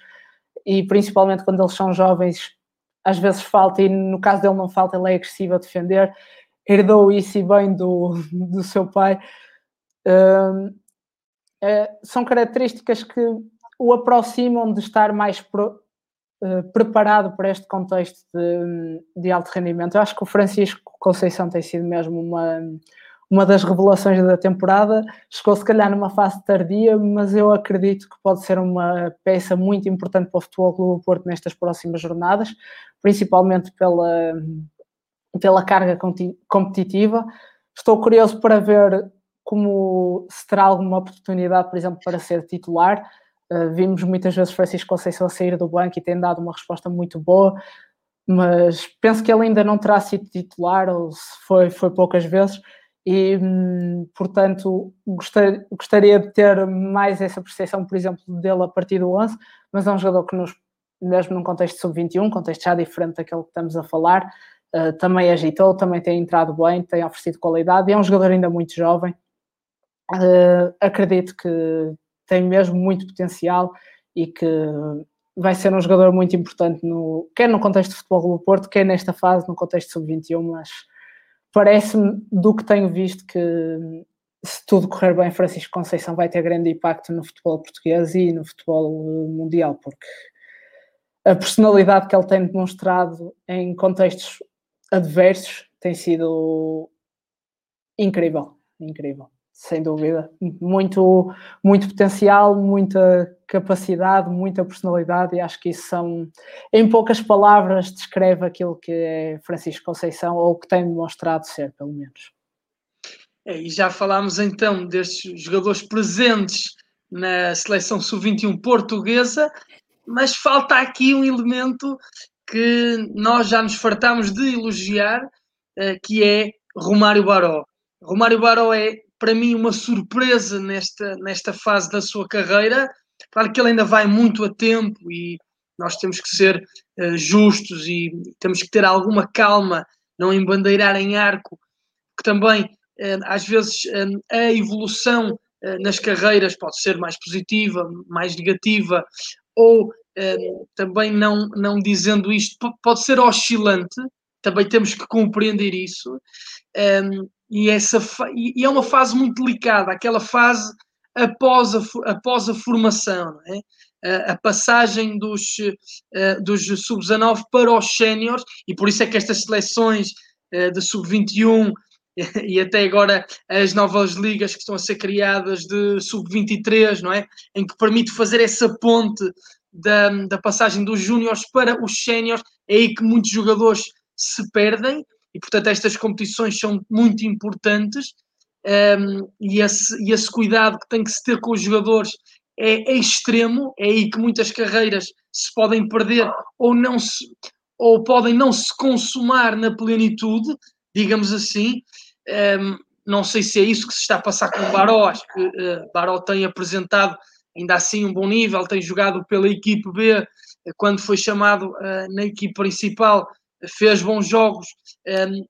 e principalmente quando eles são jovens, às vezes falta, e no caso dele não falta, ele é agressivo a defender, herdou isso e bem do, do seu pai. Um, é, são características que o aproximam de estar mais pro, preparado para este contexto de, de, alto rendimento. Eu acho que o Francisco Conceição tem sido mesmo uma, uma das revelações da temporada. Chegou se calhar numa fase tardia, mas eu acredito que pode ser uma peça muito importante para o Futebol Clube do Porto nestas próximas jornadas, principalmente pela, pela carga competitiva. Estou curioso para ver como se terá alguma oportunidade, por exemplo, para ser titular. Uh, vimos muitas vezes Francisco Conceição sair do banco e tem dado uma resposta muito boa, mas penso que ele ainda não terá sido titular, ou se foi, foi poucas vezes, e hum, portanto gostar, gostaria de ter mais essa percepção, por exemplo, dele a partir do 11, mas é um jogador que nos, mesmo num contexto sub-21, contexto já diferente daquele que estamos a falar, uh, também agitou, também tem entrado bem, tem oferecido qualidade, é um jogador ainda muito jovem. Uh, acredito que, tem mesmo muito potencial e que vai ser um jogador muito importante, no, quer no contexto de futebol do Porto, quer nesta fase, no contexto sub-21, mas parece-me, do que tenho visto, que se tudo correr bem, Francisco Conceição vai ter grande impacto no futebol português e no futebol mundial, porque a personalidade que ele tem demonstrado em contextos adversos tem sido incrível, incrível sem dúvida. Muito, muito potencial, muita capacidade, muita personalidade, e acho que isso são, em poucas palavras, descreve aquilo que é Francisco Conceição, ou que tem demonstrado ser, pelo menos. É, e já falámos então destes jogadores presentes na seleção sub-21 portuguesa, mas falta aqui um elemento que nós já nos fartámos de elogiar, eh, que é Romário Baró. Romário Baró é para mim, uma surpresa nesta, nesta fase da sua carreira. Claro que ele ainda vai muito a tempo e nós temos que ser uh, justos e temos que ter alguma calma, não embandeirar em arco, que também, uh, às vezes, uh, a evolução nas carreiras pode ser mais positiva, mais negativa, ou também não, não dizendo isto, pode ser oscilante, também temos que compreender isso. E, essa e é uma fase muito delicada, aquela fase após a, após a formação, é? a passagem dos, uh, dos sub-19 para os séniores, e por isso é que estas seleções uh, de sub-21 [LAUGHS] e até agora as novas ligas que estão a ser criadas de sub-23, não é? Em que permite fazer essa ponte da, da passagem dos júniores para os séniores, é aí que muitos jogadores se perdem, e portanto estas competições são muito importantes, um, e, esse, e esse cuidado que tem que se ter com os jogadores é, é, extremo, é aí que muitas carreiras se podem perder ou não se ou podem não se consumar na plenitude, digamos assim. Um, não sei se é isso que se está a passar com o Baró, acho que uh, Baró tem apresentado ainda assim um bom nível, tem jogado pela equipe B, uh, quando foi chamado uh, na equipe principal, fez bons jogos. Um,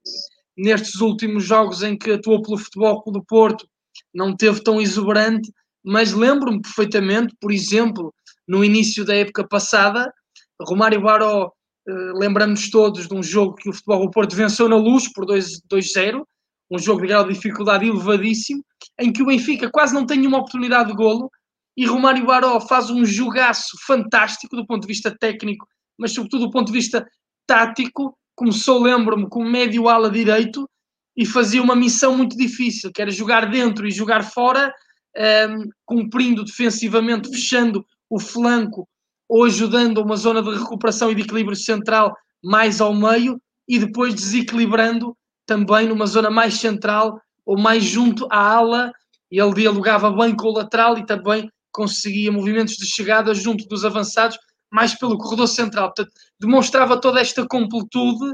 nestes últimos jogos em que atuou pelo Futebol do Porto, não teve tão exuberante, mas lembro-me perfeitamente, por exemplo, no início da época passada, Romário Baró, eh, lembramos todos de um jogo que o Futebol do Porto venceu na luz por 2-0, um jogo de grau de dificuldade elevadíssimo, em que o Benfica quase não tem nenhuma oportunidade de golo, e Romário Baró faz um jogaço fantástico do ponto de vista técnico, mas sobretudo do ponto de vista tático, começou, lembro-me, com médio ala direito e fazia uma missão muito difícil, que era jogar dentro e jogar fora, um, ehm, cumprindo defensivamente, fechando o flanco ou ajudando a uma zona de recuperação e de equilíbrio central mais ao meio e depois desequilibrando também numa zona mais central ou mais junto à ala. Ele dialogava bem com o lateral e também conseguia movimentos de chegada junto dos avançados mais pelo corredor central. Portanto, demonstrava toda esta completude.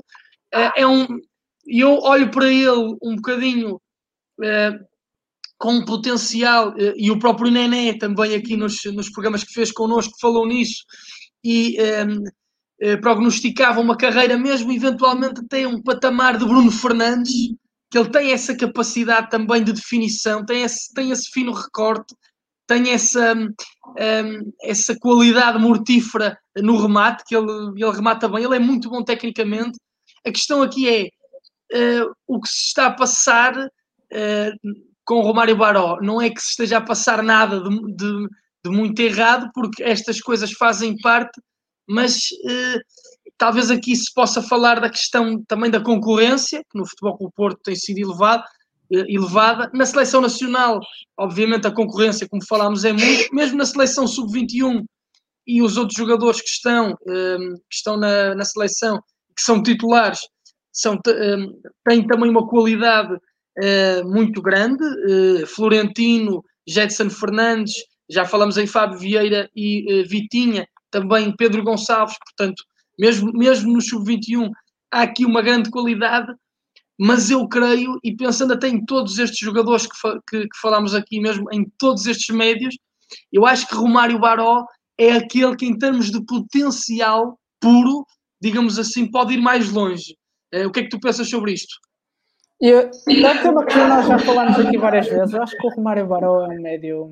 Uh, é um, eu olho para ele um bocadinho uh, com um potencial, uh, e o próprio Nené também aqui nos, nos programas que fez connosco falou nisso, e prognosticava uma carreira mesmo, eventualmente até um patamar de Bruno Fernandes, que ele tem essa capacidade também de definição, tem esse, tem esse fino recorte, tem essa, um, essa qualidade mortífera no remate, que ele, ele remata bem, ele é muito bom tecnicamente. A questão aqui é uh, o que se está a passar uh, com o Romário Baró. Não é que se esteja a passar nada de, de, de muito errado, porque estas coisas fazem parte, mas uh, talvez aqui se possa falar da questão também da concorrência, que no Futebol Clube Porto tem sido elevado, elevada. Na seleção nacional, obviamente, a concorrência, como falámos, é muito. Mesmo na seleção sub-21 e os outros jogadores que estão, um, que estão na, na seleção, que são titulares, são, um, têm também uma qualidade uh, muito grande. Uh, Florentino, Jetson Fernandes, já falamos em Fábio Vieira e Vitinha, também Pedro Gonçalves, portanto, mesmo, mesmo no sub-21 há aqui uma grande qualidade mas eu creio, e pensando até em todos estes jogadores que, que, que falámos aqui mesmo, em todos estes médios, eu acho que Romário Baró é aquele que, em termos de potencial puro, digamos assim, pode ir mais longe. Uh, o que é que tu pensas sobre isto? Eu, é tema que nós já falamos aqui várias vezes. Eu acho que o Romário Baró é um médio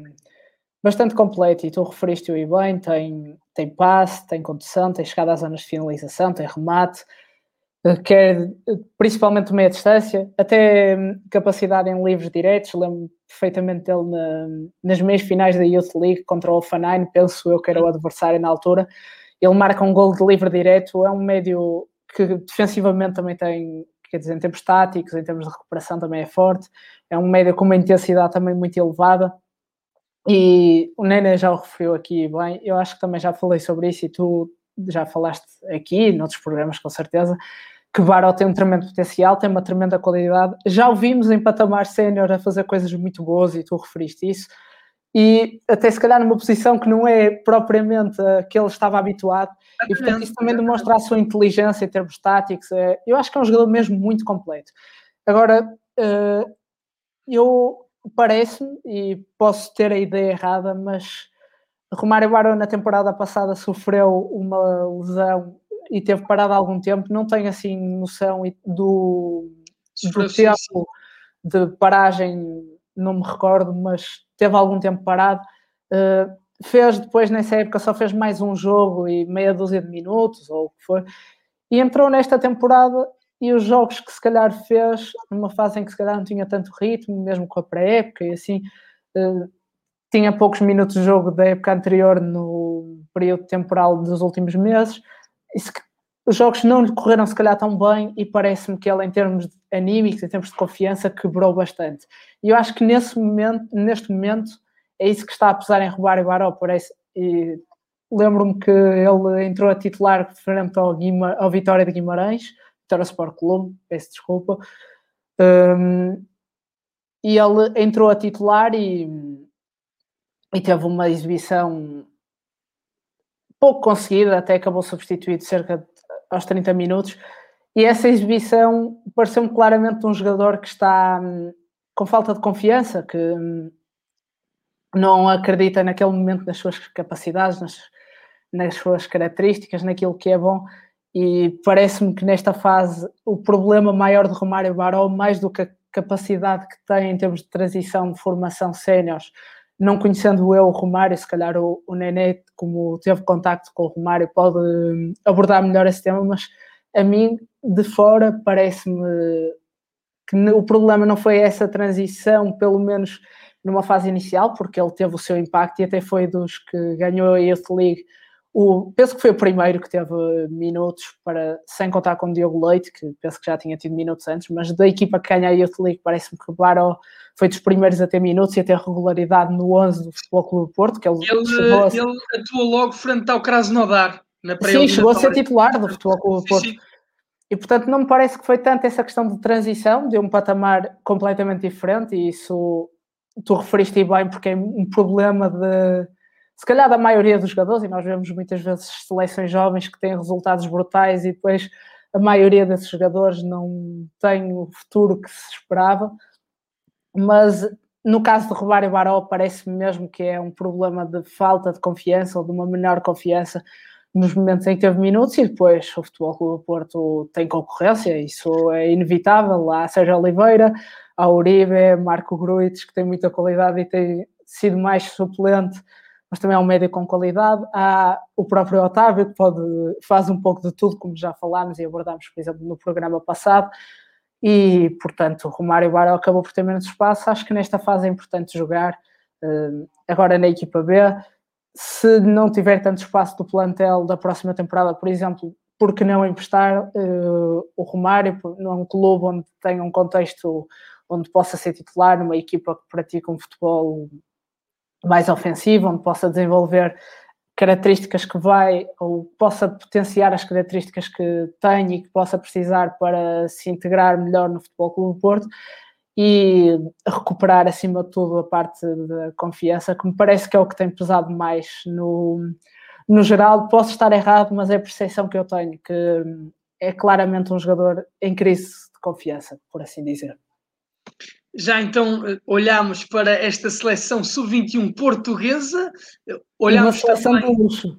bastante completo e tu referiste-o bem. Tem, tem passe, tem condução, tem chegada às zonas de finalização, tem remate quer principalmente meia distância, até hum, capacidade em livros diretos. Lembro perfeitamente dele na, nas meias finais da Youth League contra o Offenheim, penso eu que era o adversário na altura. Ele marca um gol de livre direto, é um médio que defensivamente também tem, quer dizer, em termos táticos, em termos de recuperação também é forte. É um médio com uma intensidade também muito elevada. E o Nene já o referiu aqui bem, eu acho que também já falei sobre isso e tu já falaste aqui, noutros programas com certeza, que Baró tem um tremendo potencial, tem uma tremenda qualidade. Já o vimos em patamar sénior a fazer coisas muito boas e tu referiste isso. E até se calhar numa posição que não é propriamente a que ele estava habituado. E portanto isso também demonstra a sua inteligência em termos táticos. É, eu acho que é um jogador mesmo muito completo. Agora, eh, eu parece-me, e posso ter a ideia errada, mas Romário Barão na temporada passada sofreu uma lesão e teve parado algum tempo, não tenho assim noção do, do tempo de paragem, não me recordo, mas teve algum tempo parado. Uh, fez depois nessa época, só fez mais um jogo e meia dúzia de minutos, ou o que foi, e entrou nesta temporada e os jogos que se calhar fez, numa fase em que se calhar não tinha tanto ritmo, mesmo com a pré-época e assim, uh, tinha poucos minutos de jogo da época anterior no período temporal dos últimos meses. Se, os jogos não lhe correram se calhar tão bem e parece-me que ele em termos anímicos, em termos de confiança, quebrou bastante. E eu acho que nesse momento, neste momento é isso que está a pesar em e Baró, parece. E lembro-me que ele entrou a titular frente ao, ao Vitória de Guimarães, Vitória Sport Clube, peço desculpa. Um, e ele entrou a titular e e teve uma exibição pouco conseguida, até acabou substituído cerca de, aos 30 minutos. E essa exibição pareceu-me claramente um jogador que está hum, com falta de confiança, que hum, não acredita naquele momento nas suas capacidades, nas, nas suas características, naquilo que é bom. E parece-me que nesta fase o problema maior de Romário Baró, mais do que a capacidade que tem em termos de transição de formação séniores, não conhecendo eu o Romário, se calhar o, o Nenê, como teve contacto com o Romário, pode hum, abordar melhor esse tema, mas a mim, de fora, parece-me que o problema não foi essa transição, pelo menos numa fase inicial, porque ele teve o seu impacto e até foi dos que ganhou a Youth League o, penso que foi o primeiro que teve minutos para, sem contar com o Diogo Leite, que penso que já tinha tido minutos antes, mas da equipa que ganha a Youth League parece-me que o Baró foi dos primeiros a ter minutos e a ter regularidade no 11 do Futebol Clube do Porto. Que ele, ele, a... ele atuou logo frente ao Krasnodar. Na sim, chegou a ser titular do Futebol Clube do Porto. Sim, sim. E portanto não me parece que foi tanto essa questão de transição, de um patamar completamente diferente, e isso tu referiste bem porque é um problema de se calhar da maioria dos jogadores, e nós vemos muitas vezes seleções jovens que têm resultados brutais e depois a maioria desses jogadores não tem o futuro que se esperava, mas no caso de Romário Baró parece-me mesmo que é um problema de falta de confiança ou de uma menor confiança nos momentos em que teve minutos e depois o Futebol Clube do Porto tem concorrência, isso é inevitável, lá Sérgio Oliveira, a Uribe, Marco Gruites, que tem muita qualidade e tem sido mais suplente mas também é um médio com qualidade. Há o próprio Otávio, que pode, faz um pouco de tudo, como já falámos e abordámos, por exemplo, no programa passado. E, portanto, o Romário Baró acabou por ter menos espaço. Acho que nesta fase é importante jogar. Eh, agora na equipa B, se não tiver tanto espaço do plantel da próxima temporada, por exemplo, por que não emprestar uh, o Romário num clube onde tenha um contexto onde possa ser titular, numa equipa que pratica um futebol mais ofensivo, onde possa desenvolver características que vai ou possa potenciar as características que tem e que possa precisar para se integrar melhor no Futebol Clube do Porto e recuperar acima de tudo a parte da confiança, que me parece que é o que tem pesado mais no, no geral. Posso estar errado, mas é a percepção que eu tenho, que é claramente um jogador em crise de confiança, por assim dizer. Já então eh, olhamos para esta seleção sub-21 portuguesa, olhamos uma seleção também, de luxo.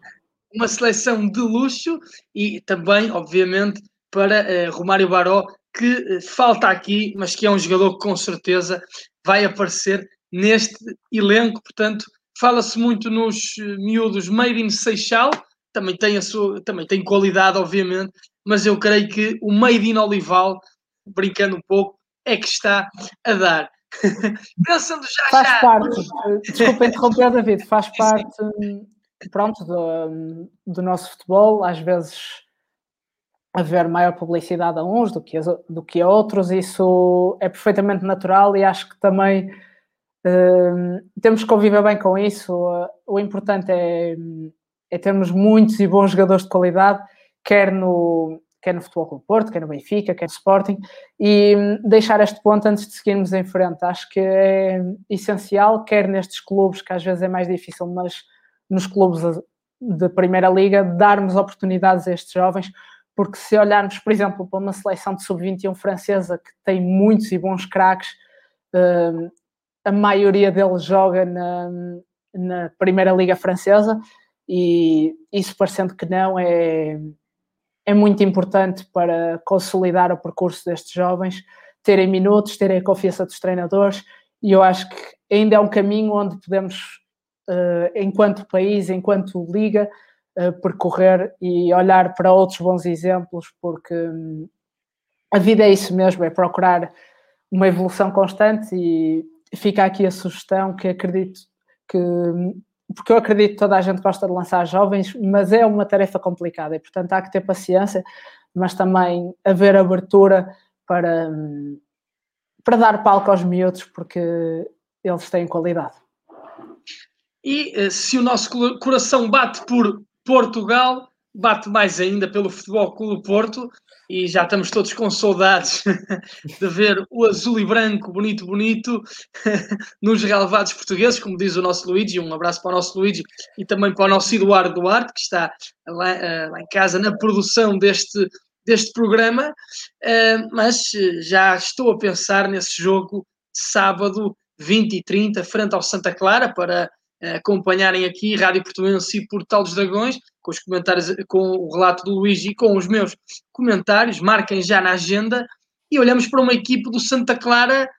Uma seleção de luxo e também, obviamente, para uh, Romário Baró, que uh, falta aqui, mas que é um jogador que com certeza vai aparecer neste elenco. Portanto, fala-se muito nos miúdos Made in Seixal, também tem, a sua, também tem qualidade, obviamente, mas eu creio que o Made in Olival, brincando um pouco, é que está a dar. [LAUGHS] Pensando já faz já. parte, desculpa interromper, David, faz parte, pronto, do, do nosso futebol, às vezes haver maior publicidade a uns do que, a, do que a outros, isso é perfeitamente natural e acho que também uh, temos que conviver bem com isso. Uh, o importante é, é termos muitos e bons jogadores de qualidade, quer no, quer no Futebol Clube Porto, quer no Benfica, quer no Sporting, e hum, deixar este ponto antes de seguirmos em frente. Acho que é essencial, quer nestes clubes, que às vezes é mais difícil, mas nos clubes de Primeira Liga, darmos oportunidades a estes jovens, porque se olharmos, por exemplo, para uma seleção de sub-21 francesa que tem muitos e bons craques, hum, a maioria deles joga na, na Primeira Liga Francesa e isso parecendo que não é, é muito importante para consolidar o percurso destes jovens, terem minutos, terem a confiança dos treinadores e eu acho que ainda é um caminho onde podemos, uh, enquanto país, enquanto liga, uh, percorrer e olhar para outros bons exemplos, porque um, a vida é isso mesmo, é procurar uma evolução constante e fica aqui a sugestão que acredito que porque eu acredito que toda a gente gosta de lançar jovens, mas é uma tarefa complicada e, portanto, há que ter paciência, mas também haver abertura para, para dar palco aos miúdos, porque eles têm qualidade. E eh, se o nosso coração bate por Portugal, bate mais ainda pelo Futebol Clube Porto e já estamos todos com saudades [LAUGHS] de ver o azul e branco, bonito, bonito, [LAUGHS] nos relevados portugueses, como diz o nosso Luigi. Um abraço para o nosso Luigi e também para o nosso Eduardo Duarte, que está lá, eh, lá em casa na produção deste, deste programa. Eh, mas já estou a pensar nesse jogo sábado 20 e 30, frente ao Santa Clara, para acompanharem aqui Rádio Portuense e Portal dos Dragões, com os comentários, com o relato do Luís e com os meus comentários, marquem já na agenda e olhamos para uma equipe do Santa Clara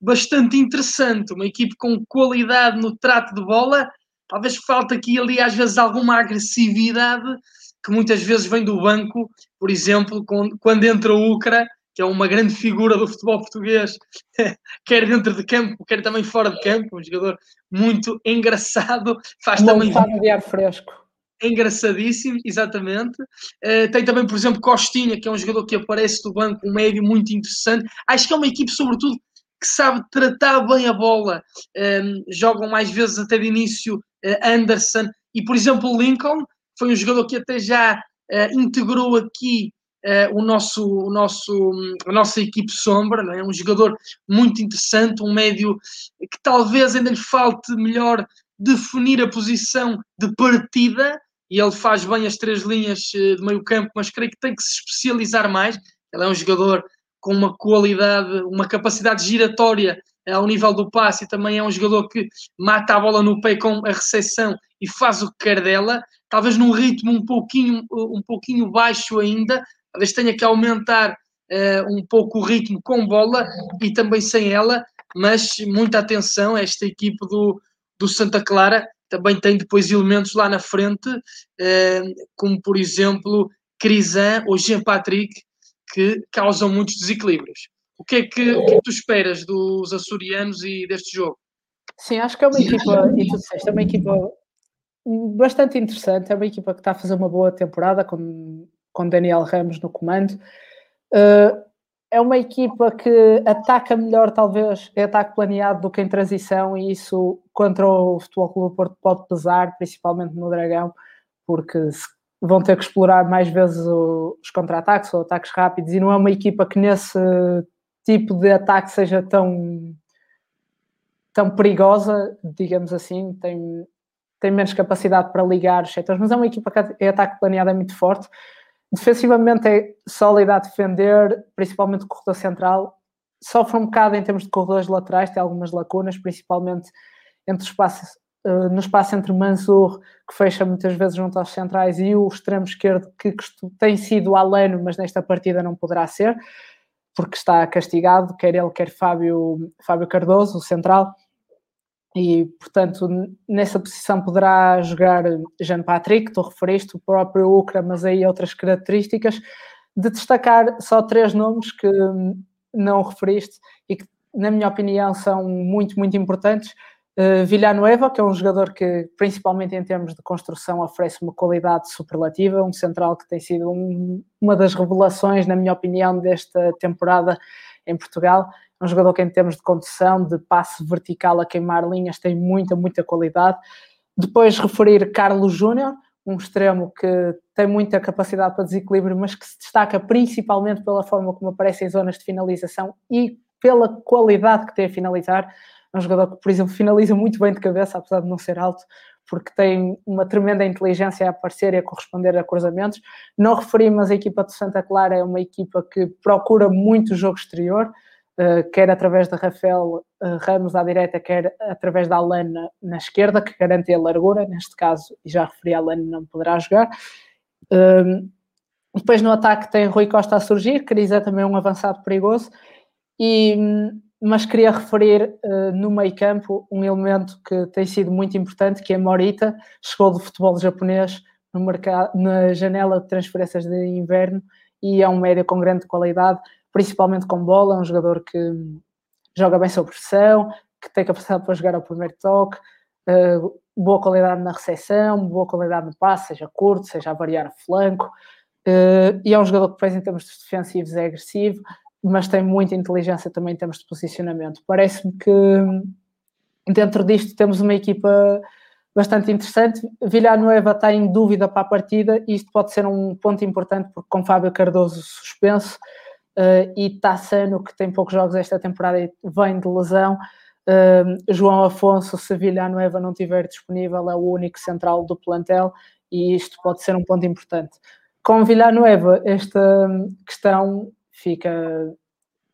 bastante interessante, uma equipe com qualidade no trato de bola, talvez falta aqui ali às vezes alguma agressividade que muitas vezes vem do banco, por exemplo, quando entra o Ucra, que é uma grande figura do futebol português, [LAUGHS] quer dentro de campo, quer também fora de campo, um jogador muito engraçado, faz Uma também de ar fresco. Engraçadíssimo, exatamente. Uh, tem também, por exemplo, Costinha, que é um jogador que aparece do banco, um médio muito interessante. Acho que é uma equipe, sobretudo, que sabe tratar bem a bola. Um, ehm, jogam mais vezes até de início uh, Anderson e, por exemplo, Lincoln foi um jogador que até já uh, integrou aqui uh, o nosso, o nosso, a nossa equipe sombra, é? um jogador muito interessante, um médio que talvez ainda lhe falte melhor definir a posição de partida, e ele faz bem as três linhas eh, de meio campo, mas creio que tem que se especializar mais. Ele é um jogador com uma qualidade, uma capacidade giratória eh, ao nível do passe e também é um jogador que mata a bola no pé com a recepção e faz o que quer dela, talvez num ritmo um pouquinho, um pouquinho baixo ainda, talvez tenha que aumentar uh, um pouco o ritmo com bola e também sem ela, mas muita atenção, esta equipe do, do Santa Clara também tem depois elementos lá na frente, uh, como por exemplo Crisan ou Jean Patrick, que causam muitos desequilíbrios. O que, é que, o é que tu esperas dos açorianos e deste jogo? Sim, acho que é uma equipa, e tu disseste, é uma equipa bastante interessante, é uma equipa que está a fazer uma boa temporada, com com Daniel Ramos no comando. Uh, é uma equipa que ataca melhor, talvez, é ataque planeado do que em transição, e isso contra o Futebol Clube Porto pode pesar, principalmente no Dragão, porque vão ter que explorar mais vezes os contra-ataques ou ataques rápidos, e não é uma equipa que nesse tipo de ataque seja tão, tão perigosa, digamos assim, tem, tem menos capacidade para ligar os setores, mas é uma equipa que é ataque planeado é muito forte. Defensivamente é sólida a defender, principalmente o corredor central. Sofre um bocado em termos de corredores laterais, tem algumas lacunas, principalmente entre espaço, uh, no espaço entre Mansur, que fecha muitas vezes junto aos centrais, e o extremo esquerdo, que tem sido Aleno, mas nesta partida não poderá ser, porque está castigado, quer ele, quer Fábio, Fábio Cardoso, o central e, portanto, nessa posição poderá jogar Jean Patrick, tu referiste, o próprio Ucra, mas aí outras características. De destacar só três nomes que não referiste e que, na minha opinião, são muito, muito importantes. Uh, Villanueva, que é um jogador que, principalmente em termos de construção, oferece uma qualidade superlativa, um central que tem sido um, uma das revelações, na minha opinião, desta temporada em Portugal um jogador que em termos de condução, de passe vertical a queimar linhas, tem muita, muita qualidade. Depois referir Carlos Júnior, um extremo que tem muita capacidade para desequilíbrio, mas que se destaca principalmente pela forma como aparece em zonas de finalização e pela qualidade que tem a finalizar. É um jogador que, por exemplo, finaliza muito bem de cabeça, apesar de não ser alto, porque tem uma tremenda inteligência a aparecer e a corresponder a cruzamentos. Não referi, mas a equipa de Santa Clara é uma equipa que procura muito jogo exterior, eh, quer através de Rafael uh, Ramos à direita, quer através da Alane na, esquerda, que garante a largura, neste caso, e já referi a Alane, não poderá jogar. Uh, depois no ataque tem Rui Costa a surgir, Cris é também um avançado perigoso, e, mas queria referir uh, no meio campo um elemento que tem sido muito importante, que é Morita, chegou do futebol japonês no mercado, na janela de transferências de inverno e é um médio com grande qualidade, principalmente com bola, é um jogador que joga bem sob pressão, que tem capacidade para jogar ao primeiro toque, uh, boa qualidade na recepção, boa qualidade no passe, seja curto, seja a variar o flanco, uh, e é um jogador que em termos defensivos é agressivo, mas tem muita inteligência também em termos de posicionamento. Parece-me que dentro disto temos uma equipa bastante interessante. Villanueva está em dúvida para a partida e isto pode ser um ponto importante porque com Fábio Cardoso suspenso uh, e Tassano, que tem poucos jogos esta temporada e vem de lesão, uh, João Afonso, se Villanueva não estiver disponível, é o único central do plantel e isto pode ser um ponto importante. Com Villanueva, esta questão fica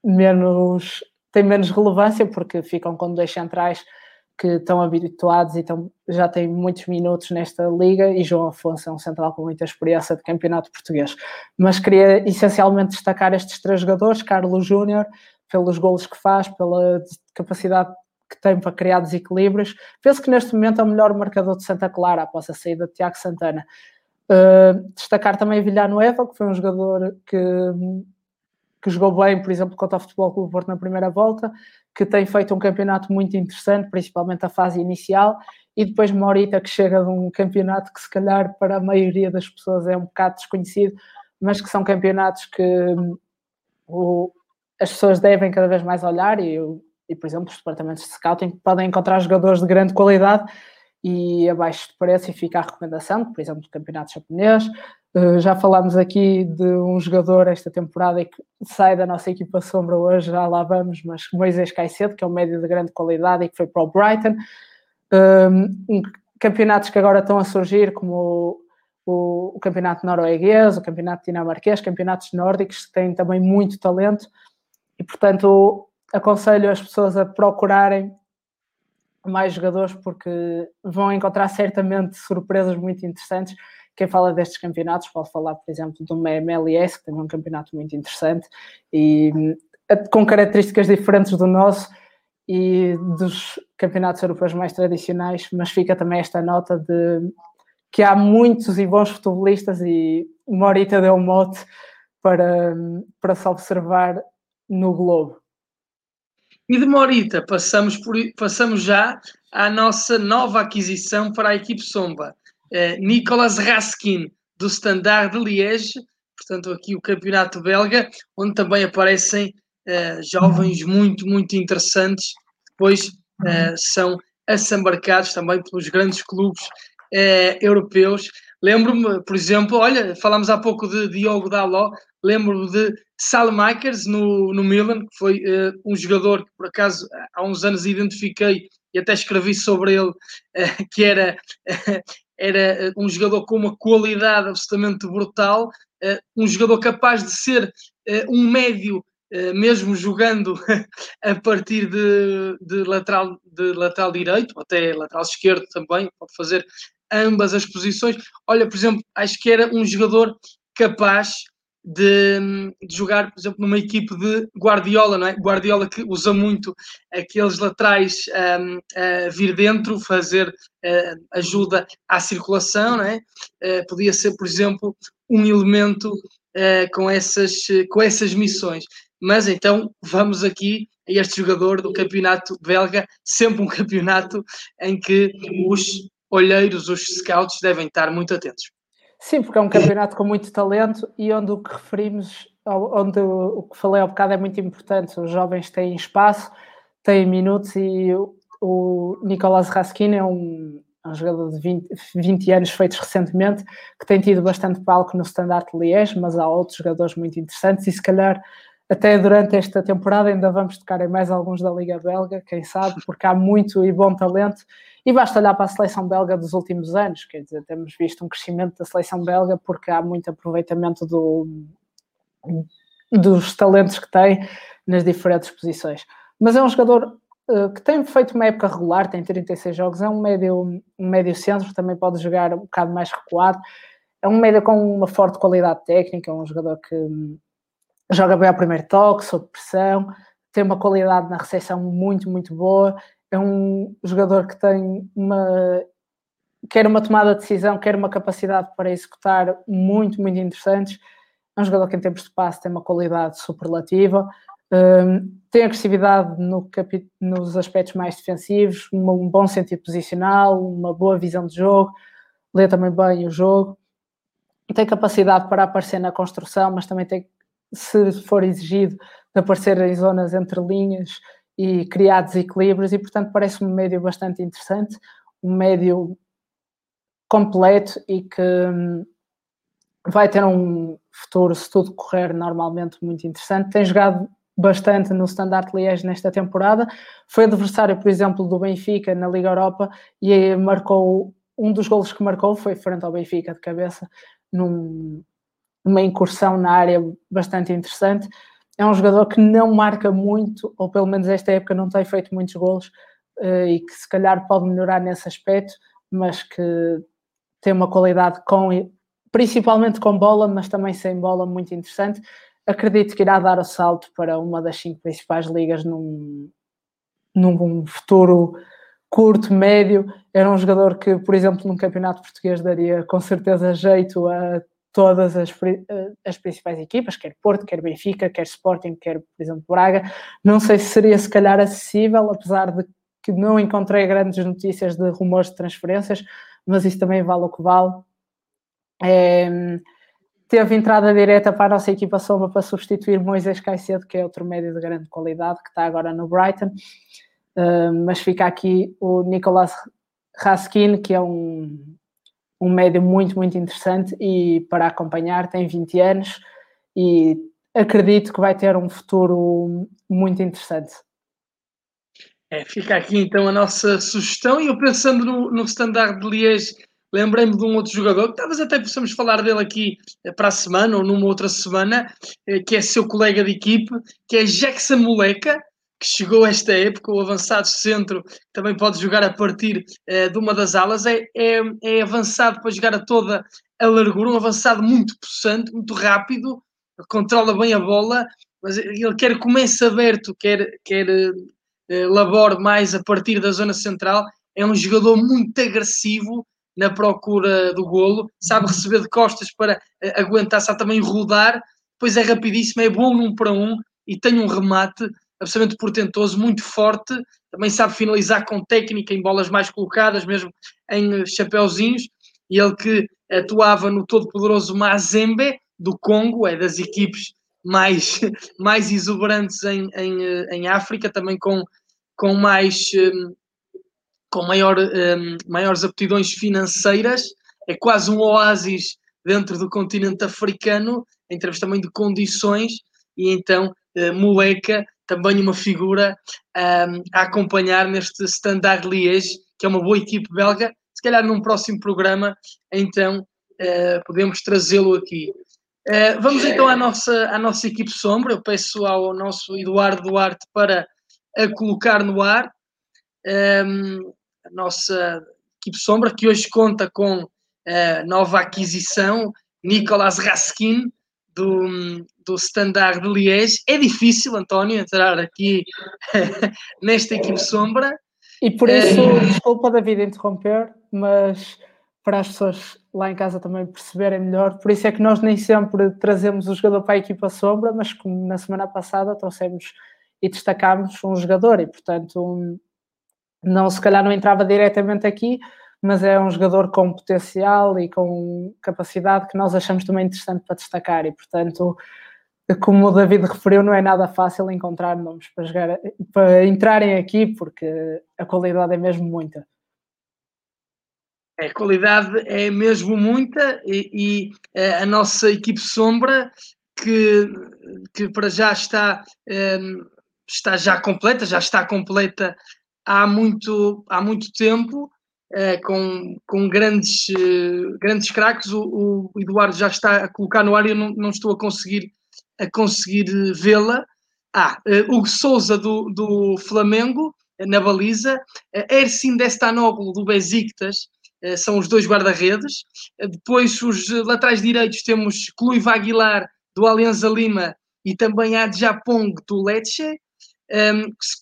menos tem menos relevância porque ficam com dois centrais que estão habituados e estão, já têm muitos minutos nesta liga e João Afonso é um central com muita experiência de campeonato português. Mas queria essencialmente destacar estes três jogadores, Carlos Júnior, pelos golos que faz, pela capacidade que tem para criar desequilíbrios. Penso que neste momento é o melhor marcador de Santa Clara após a saída de Tiago Santana. Uh, destacar também Villanueva, que foi um jogador que, que jogou bem, por exemplo, contra o Futebol Clube Porto na primeira volta, que tem feito um campeonato muito interessante, principalmente a fase inicial, e depois Morita, que chega de um campeonato que se calhar para a maioria das pessoas é um bocado desconhecido, mas que são campeonatos que hum, o, as pessoas devem cada vez mais olhar e, e, por exemplo, os departamentos de scouting podem encontrar jogadores de grande qualidade e abaixo de preço e fica a recomendação, por exemplo, do campeonato japonês, já falámos aqui de um jogador esta temporada que sai da nossa equipa sombra hoje, já lá vamos, mas Moisés Caicedo, que é um médio de grande qualidade e que foi para o Brighton. Um, campeonatos que agora estão a surgir, como o, o, campeonato norueguês, o campeonato dinamarquês, campeonatos nórdicos que têm também muito talento e, portanto, aconselho as pessoas a procurarem mais jogadores porque vão encontrar certamente surpresas muito interessantes quem fala destes campeonatos pode falar, por exemplo, do MLS, que tem um campeonato muito interessante e eh, com características diferentes do nosso e dos campeonatos europeus mais tradicionais, mas fica também esta nota de que há muitos e bons futebolistas e Morita deu um mote para, para se observar no globo. E de Morita passamos, por, passamos já à nossa nova aquisição para a equipe Somba. Eh, Nicolas Raskin, do Standard de Liège, portanto, aqui o campeonato belga, onde também aparecem uh, jovens muito, muito interessantes, depois uh, são assambarcados também pelos grandes clubes europeus. Lembro-me, por exemplo, olha, falámos há pouco de Diogo Daló, lembro-me de Salmakers no, no Milan, que foi um jogador que por acaso há uns anos identifiquei e até escrevi sobre ele, que era [LAUGHS] era eh, um jogador com uma qualidade absolutamente brutal, eh, um jogador capaz de ser eh, um médio, mesmo jogando [LAUGHS] a partir de, de, lateral, de lateral direito, até lateral esquerdo também, pode fazer ambas as posições. Olha, por exemplo, acho que era um jogador capaz de, de, jogar, por exemplo, numa equipe de Guardiola, não é? Guardiola que usa muito aqueles laterais a vir dentro, fazer uh, ajuda à circulação, não é? Uh, podia ser, por exemplo, um elemento uh, com, essas, com essas missões. Mas então vamos aqui a este jogador do campeonato belga, sempre um [LAUGHS] campeonato em que os olheiros, os scouts devem estar muito atentos. Sim, porque é um campeonato com muito talento e onde o que referimos, onde o que falei há bocado é muito importante. Os jovens têm espaço, têm minutos e o Nicolás Raskin é um, um jogador de 20, 20, anos feitos recentemente, que tem tido bastante palco no Standard Liège, mas há outros jogadores muito interessantes e se calhar até durante esta temporada ainda vamos tocar em mais alguns da Liga Belga, quem sabe, porque há muito e bom talento e basta olhar para a seleção belga dos últimos anos, quer dizer, temos visto um crescimento da seleção belga porque há muito aproveitamento do, dos talentos que tem nas diferentes posições. Mas é um jogador uh, que tem feito uma época regular, tem 36 jogos, é um médio, um médio centro, também pode jogar um bocado mais recuado. É um médio com uma forte qualidade técnica, é um jogador que joga bem ao primeiro toque, sob pressão, tem uma qualidade na recepção muito, muito boa. É um jogador que tem uma quer uma tomada de decisão, quer uma capacidade para executar muito, muito interessantes. É um jogador que em tempos de passe tem uma qualidade superlativa, um, tem agressividade no nos aspectos mais defensivos, um bom sentido posicional, uma boa visão de jogo, lê também bem o jogo, tem capacidade para aparecer na construção, mas também tem, se for exigido, de aparecer em zonas entre linhas e criar desequilíbrios, e portanto parece um médio bastante interessante, um médio completo e que hum, vai ter um futuro, se tudo correr normalmente, muito interessante. Tem jogado bastante no Standard Liège nesta temporada. Foi adversário, por exemplo, do Benfica na Liga Europa e marcou um dos golos que marcou foi frente ao Benfica de cabeça num, numa incursão na área bastante interessante. É um jogador que não marca muito, ou pelo menos esta época não tem feito muitos golos eh, e que se calhar pode melhorar nesse aspecto, mas que tem uma qualidade com principalmente com bola, mas também sem bola muito interessante. Acredito que irá dar o salto para uma das cinco principais ligas num, num futuro curto, médio. Era um jogador que, por exemplo, num campeonato português daria com certeza jeito a todas as, as principais equipas, quer Porto, quer Benfica, quer Sporting, quer, por exemplo, Braga. Não sei se seria se calhar acessível, apesar de que não encontrei grandes notícias de rumores de transferências, mas isso também vale o que vale. É, teve entrada direta para a nossa equipa sombra para substituir Moisés Caicedo, que é outro médio de grande qualidade, que está agora no Brighton. Uh, mas fica aqui o Nicolas Raskin, que é um, um médio muito, muito interessante e para acompanhar, tem 20 anos e acredito que vai ter um futuro muito interessante. É, fica aqui então a nossa sugestão. E eu pensando no, no Standard de Liège, lembrei-me de um outro jogador, que talvez até possamos falar dele aqui eh, para a semana ou numa outra semana, eh, que é seu colega de equipe, que é Jackson Moleca, que chegou a esta época, o avançado centro, também pode jogar a partir uh, de uma das alas, é, é, é, avançado para jogar a toda a largura, um avançado muito possante, muito rápido, controla bem a bola, mas ele quer comece aberto, quer, quer eh, labore mais a partir da zona central. É um jogador muito agressivo na procura do golo, sabe receber de costas para eh, aguentar, sabe também rodar, depois é rapidíssimo, é bom num para um e tem um remate absolutamente portentoso, muito forte, também sabe finalizar com técnica em bolas mais colocadas, mesmo em chapéuzinhos, e ele que atuava no todo-poderoso Mazembe, do Congo, é das equipes mais, [LAUGHS] mais exuberantes em, em, eh, em África, também com, com mais um, com maior, maiores aptidões financeiras, é quase um oásis dentro do continente africano, em termos também de condições, e então Moleca, também uma figura um, a acompanhar neste Standard Liège, que é uma boa equipe belga, se calhar num próximo programa, então uh, podemos trazê-lo aqui. Uh, vamos então à nossa, à nossa equipe sombra. Eu peço ao nosso Eduardo Duarte para a colocar no ar um, a nossa equipe sombra, que hoje conta com a nova aquisição, Nicolas Raskin, do, do Standard de Liège. É difícil, António, entrar aqui [LAUGHS] nesta equipe sombra. E por isso, é... desculpa, David, interromper, mas para as pessoas lá em casa também perceberem melhor. Por isso é que nós nem sempre trazemos o jogador para a equipa sombra, mas como na semana passada trouxemos e destacámos um jogador, e portanto, não se calhar não entrava diretamente aqui, mas é um jogador com potencial e com capacidade que nós achamos também interessante para destacar, e portanto. Como o David referiu, não é nada fácil encontrar nomes para, jogar, para entrarem aqui, porque a qualidade é mesmo muita. A qualidade é mesmo muita e, e eh, a nossa equipe sombra, que, que para já está, um, está já completa, já está completa há muito, há muito tempo, uh, com, com grandes, grandes craques. O, o, Eduardo já está a colocar no ar e eu não, não estou a conseguir, a conseguir vê-la. Ah, uh, Hugo Souza do, do Flamengo, na baliza. Ersin Destanoglu, do Besiktas, são os dois guarda-redes. Depois, os laterais direitos, temos Cluiva Aguilar, do Alianza Lima, e também Adjapong, do Lecce.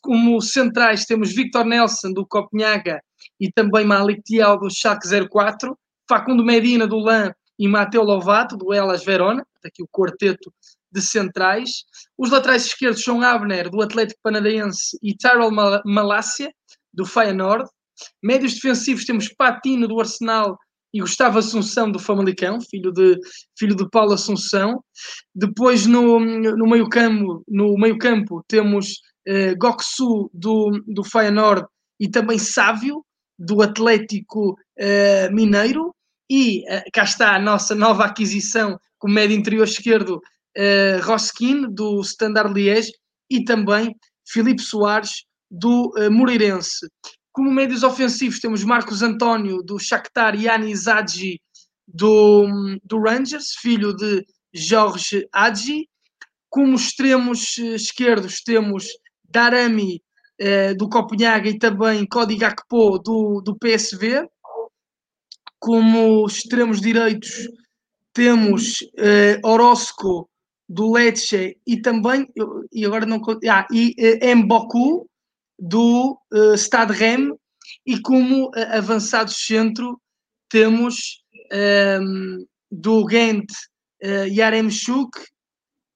como centrais, temos Victor Nelson, do Copenhaga, e também Malik Tial, do Schalke 04. Facundo Medina, do LAN, e Mateo Lovato, do Elas Verona. Aqui o quarteto de centrais. Os laterais esquerdos são Abner, do Atlético Paranaense, e Tyrell Malácia, do Feyenoord. Médios defensivos temos Patino, do Arsenal, e Gustavo Assunção, do Famalicão, filho de, filho de Paulo Assunção. Depois, no, no meio-campo, no meio -campo, temos eh, Goksu, do, do Feyenoord, e também Sávio, do Atlético eh, Mineiro. E uh, cá está a nossa nova aquisição com médio interior esquerdo, uh, Roskin, do Standard Liège, e também Filipe Soares, do uh, Moreirense. Como médios ofensivos temos Marcos António, do Shakhtar, e Ani Zadji, do, do Rangers, filho de Jorge Adji. Como extremos esquerdos temos Darami, do Copenhaga, e também Cody Gakpo, do, do PSV. Como extremos direitos temos uh, Orozco do Lecce e também, e agora não ah, e uh, Mboku do uh, Stade Rem e como uh, avançados centro temos um, ehm, do Ghent uh, Yaremchuk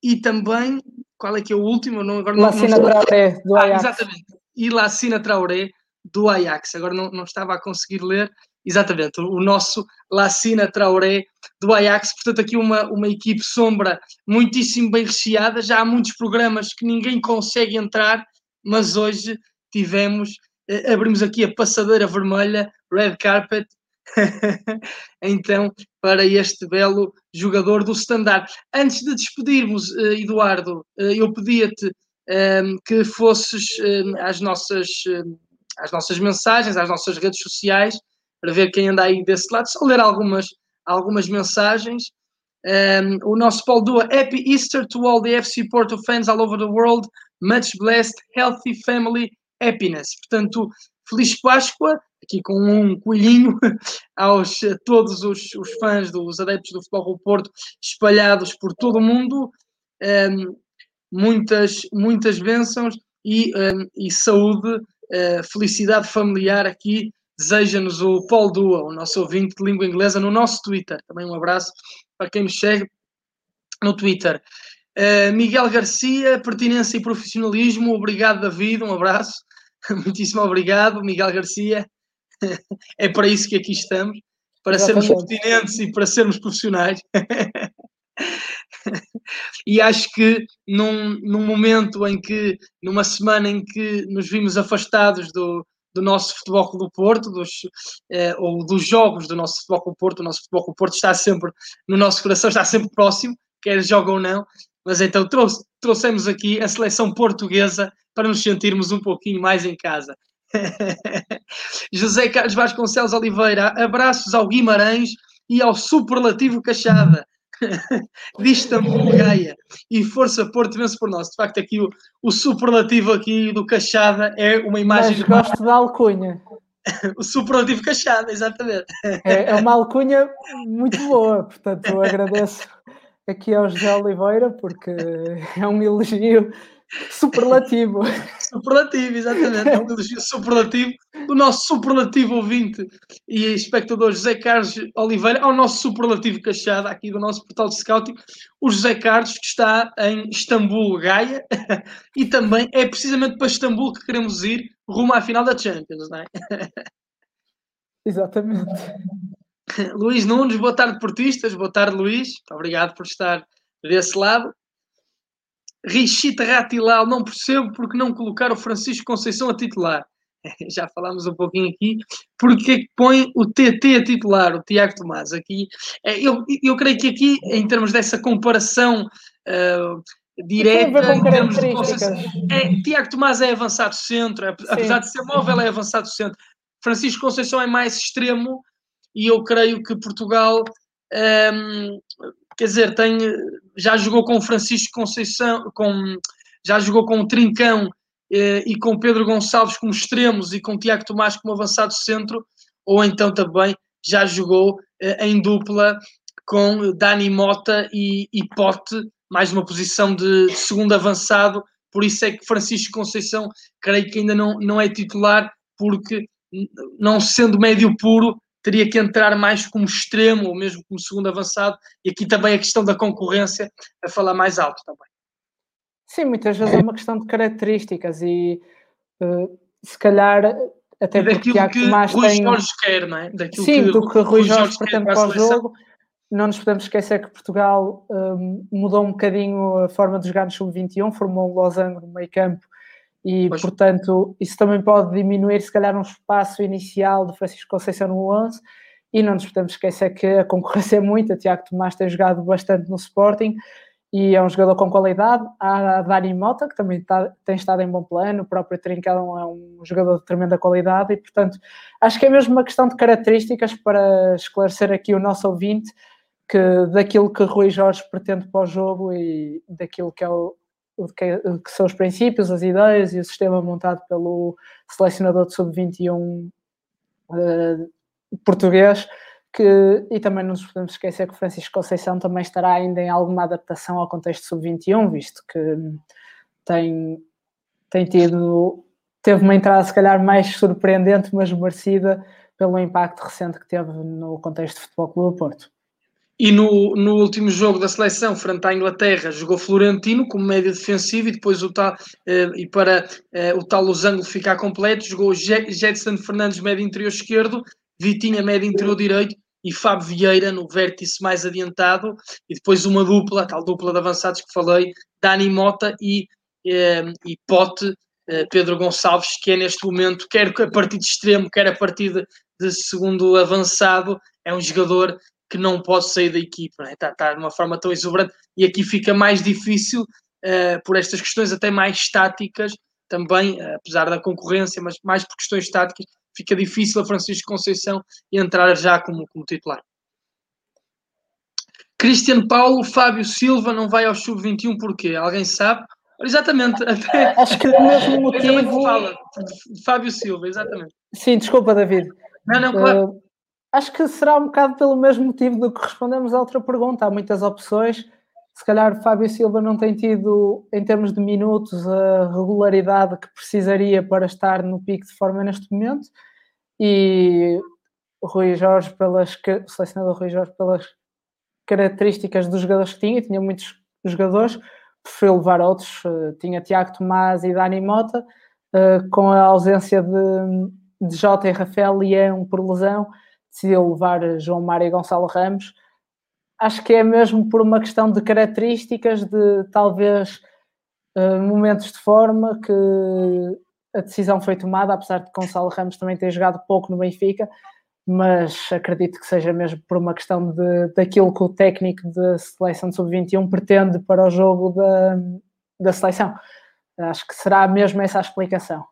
e também qual é que é o último? Não, agora Lacina não, não Traoré do ah, Ajax. Ah, exatamente. E Lacina Traoré do Ajax. Agora não, não estava a conseguir ler Exatamente, o nosso Lacina Traoré do Ajax, portanto aqui uma, uma equipe sombra muitíssimo bem recheada, já há muitos programas que ninguém consegue entrar, mas hoje tivemos, eh, abrimos aqui a passadeira vermelha, red carpet, [LAUGHS] então para este belo jogador do Standard. Antes de despedirmos, eh, Eduardo, eh, eu pedia-te ehm, que fosses ehm, às nossas, ehm, às nossas mensagens, às nossas redes sociais, para ver quem anda aí desse lado, só ler algumas, algumas mensagens. Um, o nosso Paulo Dua, Happy Easter to all the FC Porto fans all over the world, much blessed, healthy family, happiness. Portanto, Feliz Páscoa, aqui com um coelhinho, [LAUGHS] aos a todos os, os, fãs dos adeptos do Futebol do Porto espalhados por todo o mundo. Um, muitas, muitas bênçãos e, um, e saúde, uh, felicidade familiar aqui deseja-nos o Paul Dua, o nosso ouvinte de língua inglesa, no nosso Twitter. Também um abraço para quem nos segue no Twitter. Uh, Miguel Garcia, pertinência e profissionalismo. Obrigado, David. Um abraço. [LAUGHS] Muitíssimo obrigado, Miguel Garcia. [LAUGHS] é para isso que aqui estamos, para Exatamente. sermos pertinentes e para sermos profissionais. [LAUGHS] e acho que num, num momento em que, numa semana em que nos vimos afastados do, do nosso Futebol Clube do Porto, dos, eh, ou dos jogos do nosso Futebol Clube do Porto. O nosso Futebol Clube do Porto está sempre no nosso coração, está sempre próximo, quer joga ou não. Mas então trouxe, trouxemos aqui a seleção portuguesa para nos sentirmos um pouquinho mais em casa. [LAUGHS] José Carlos Vasconcelos Oliveira, abraços ao Guimarães e ao superlativo Cachada. [LAUGHS] também Gaia e Força Porto vence por nós. De facto, aqui o, o superlativo aqui do Cachada é uma imagem. Mas gosto da alcunha. [LAUGHS] o superlativo Cachada, exatamente. É, é uma alcunha muito boa, portanto, eu agradeço aqui ao José Oliveira porque é um elogio Superlativo. Superlativo, exatamente. É um elogio superlativo do nosso superlativo ouvinte e espectador José Carlos Oliveira, ao nosso superlativo cachada aqui do nosso portal de scouting, o José Carlos, que está em Istambul, Gaia, [LAUGHS] e também é precisamente para Istambul que queremos ir rumo à final da Champions, não é? [LAUGHS] Exatamente. Luís Nunes, boa tarde, portistas. Boa tarde, Luís. Obrigado por estar desse lado. Richita Ratilal, não percebo porque não colocar o Francisco Conceição a titular. [LAUGHS] Já falámos um pouquinho aqui. Porque que põe o TT a titular, o Tiago Tomás? Aqui, é, eu, eu creio que aqui, em termos dessa comparação uh, direta, em termos de Conceição, é, Tiago Tomás é avançado centro, é, apesar de ser móvel, é avançado centro. Francisco Conceição é mais extremo e eu creio que Portugal um, quer dizer, tem, já jogou com Francisco Conceição, com, já jogou com o Trincão eh, e com Pedro Gonçalves como extremos e com Tiago Tomás como avançado centro, ou então também já jogou eh, em dupla com Dani Mota e, e Pote, mais uma posição de, de segundo avançado, por isso é que Francisco Conceição creio que ainda não, não é titular, porque não sendo médio puro, teria que entrar mais como extremo ou mesmo como segundo avançado, e aqui também a questão da concorrência a falar mais alto também. Sim, muitas vezes é uma questão de características e uh, se calhar até porque Tiago que Tomás Rui tem... Jorge quer, não é? Daquilo Sim, que do que Rui Jorge, Jorge pretende para o jogo. Não nos podemos esquecer que Portugal um, mudou um bocadinho a forma de jogar no Sub-21, formou um losango no meio campo e, pois. portanto, isso também pode diminuir, se calhar, um espaço inicial de Francisco Conceição no 11. E não nos podemos esquecer que a concorrência é muita. Tiago Tomás tem jogado bastante no Sporting e é um jogador com qualidade. Há a Dani Mota, que também está, tem estado em bom plano, o próprio Trincão é um jogador de tremenda qualidade e, portanto, acho que é mesmo uma questão de características para esclarecer aqui o nosso ouvinte que daquilo que Rui Jorge pretende para o jogo e daquilo que é o, que, que são os princípios, as ideias e o sistema montado pelo selecionador de sub-21 uh, eh, português, que, e também não nos podemos esquecer que Francisco Conceição também estará ainda em alguma adaptação ao contexto sub-21, visto que tem, tem tido, teve uma entrada se calhar mais surpreendente, mas merecida pelo impacto recente que teve no contexto de Futebol Clube do Porto. E no, no último jogo da seleção, frente à Inglaterra, jogou Florentino como médio defensivo e depois o tal, eh, e para eh, o tal losango ficar completo, jogou Jetson Fernandes, médio interior esquerdo, Vitinha, médio interior direito e Fábio Vieira no vértice mais adiantado. E depois uma dupla, a tal dupla de avançados que falei, Dani Mota e, eh, e Pote, eh, Pedro Gonçalves, que é neste momento, quer a partir de extremo, quer a partir de segundo avançado, é um jogador que não pode sair da equipa, está, é? está de uma forma tão exuberante e aqui fica mais difícil uh, por estas questões até mais táticas também, uh, apesar da concorrência, mas mais por questões táticas, fica difícil a Francisco Conceição entrar já como, como titular. Cristiano Paulo, Fábio Silva não vai ao Sub-21 porquê? Alguém sabe? Exatamente. Até, Acho que o mesmo [LAUGHS] motivo. Fala, Fábio Silva, exatamente. Sim, desculpa, David. Não, não, claro. Acho que será um bocado pelo mesmo motivo do que respondemos à outra pergunta. Há muitas opções. Se calhar Fábio Silva não tem tido, em termos de minutos, a regularidade que precisaria para estar no pico de forma neste momento. E Rui Jorge, pelas, o selecionador Rui Jorge, pelas características dos jogadores que tinha, tinha muitos jogadores, preferiu levar outros. Eh, tinha Tiago Tomás e Dani Mota, eh, com a ausência de, de Jota e Rafael Leão por lesão decidiu levar João Mário e Gonçalo Ramos. Acho que é mesmo por uma questão de características, de talvez uh, momentos de forma que a decisão foi tomada, apesar de Gonçalo Ramos também ter jogado pouco no Benfica, mas acredito que seja mesmo por uma questão de, daquilo que o técnico da seleção de sub-21 pretende para o jogo da, da seleção. Acho que será mesmo essa a explicação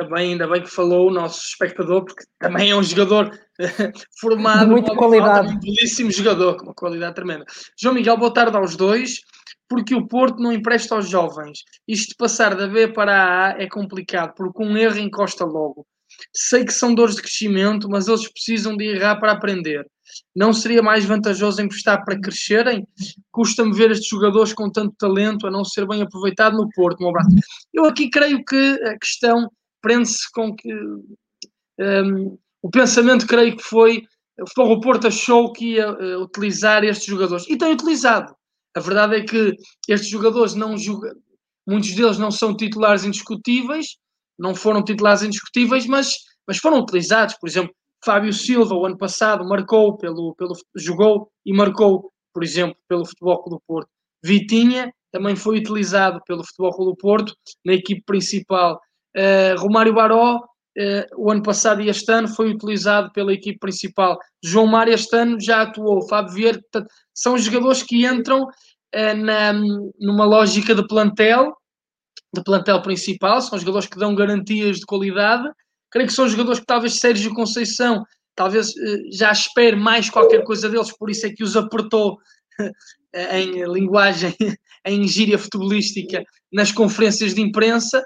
também ainda bem que falou o nosso espectador, porque também é um jogador formado. De muita qualidade. Um belíssimo jogador, com uma qualidade tremenda. João Miguel, boa tarde aos dois. Porque o Porto não empresta aos jovens. Isto de passar da B para a A é complicado, porque um erro encosta logo. Sei que são dores de crescimento, mas eles precisam de errar para aprender. Não seria mais vantajoso emprestar para crescerem? Custa-me ver estes jogadores com tanto talento a não ser bem aproveitado no Porto. Um abraço. Eu aqui creio que a questão prende-se com que um, o pensamento, creio que foi, o Porto achou que ia uh, utilizar estes jogadores e tem utilizado. A verdade é que estes jogadores não jogam, muitos deles não são titulares indiscutíveis, não foram titulares indiscutíveis, mas, mas foram utilizados. Por exemplo, Fábio Silva, o ano passado, marcou pelo, pelo jogou e marcou, por exemplo, pelo Futebol Clube do Porto. Vitinha também foi utilizado pelo Futebol Clube do Porto na equipe principal Uh, Romário Baró, uh, o ano passado e este ano, foi utilizado pela equipe principal. João Mário este ano já atuou. Fábio Vieira, são jogadores que entram uh, na, numa lógica de plantel, de plantel principal, são jogadores que dão garantias de qualidade. Creio que são jogadores que talvez Sérgio Conceição talvez já espere mais qualquer coisa deles, por isso é que os apertou [LAUGHS] em linguagem, [LAUGHS] em gíria futebolística, nas conferências de imprensa.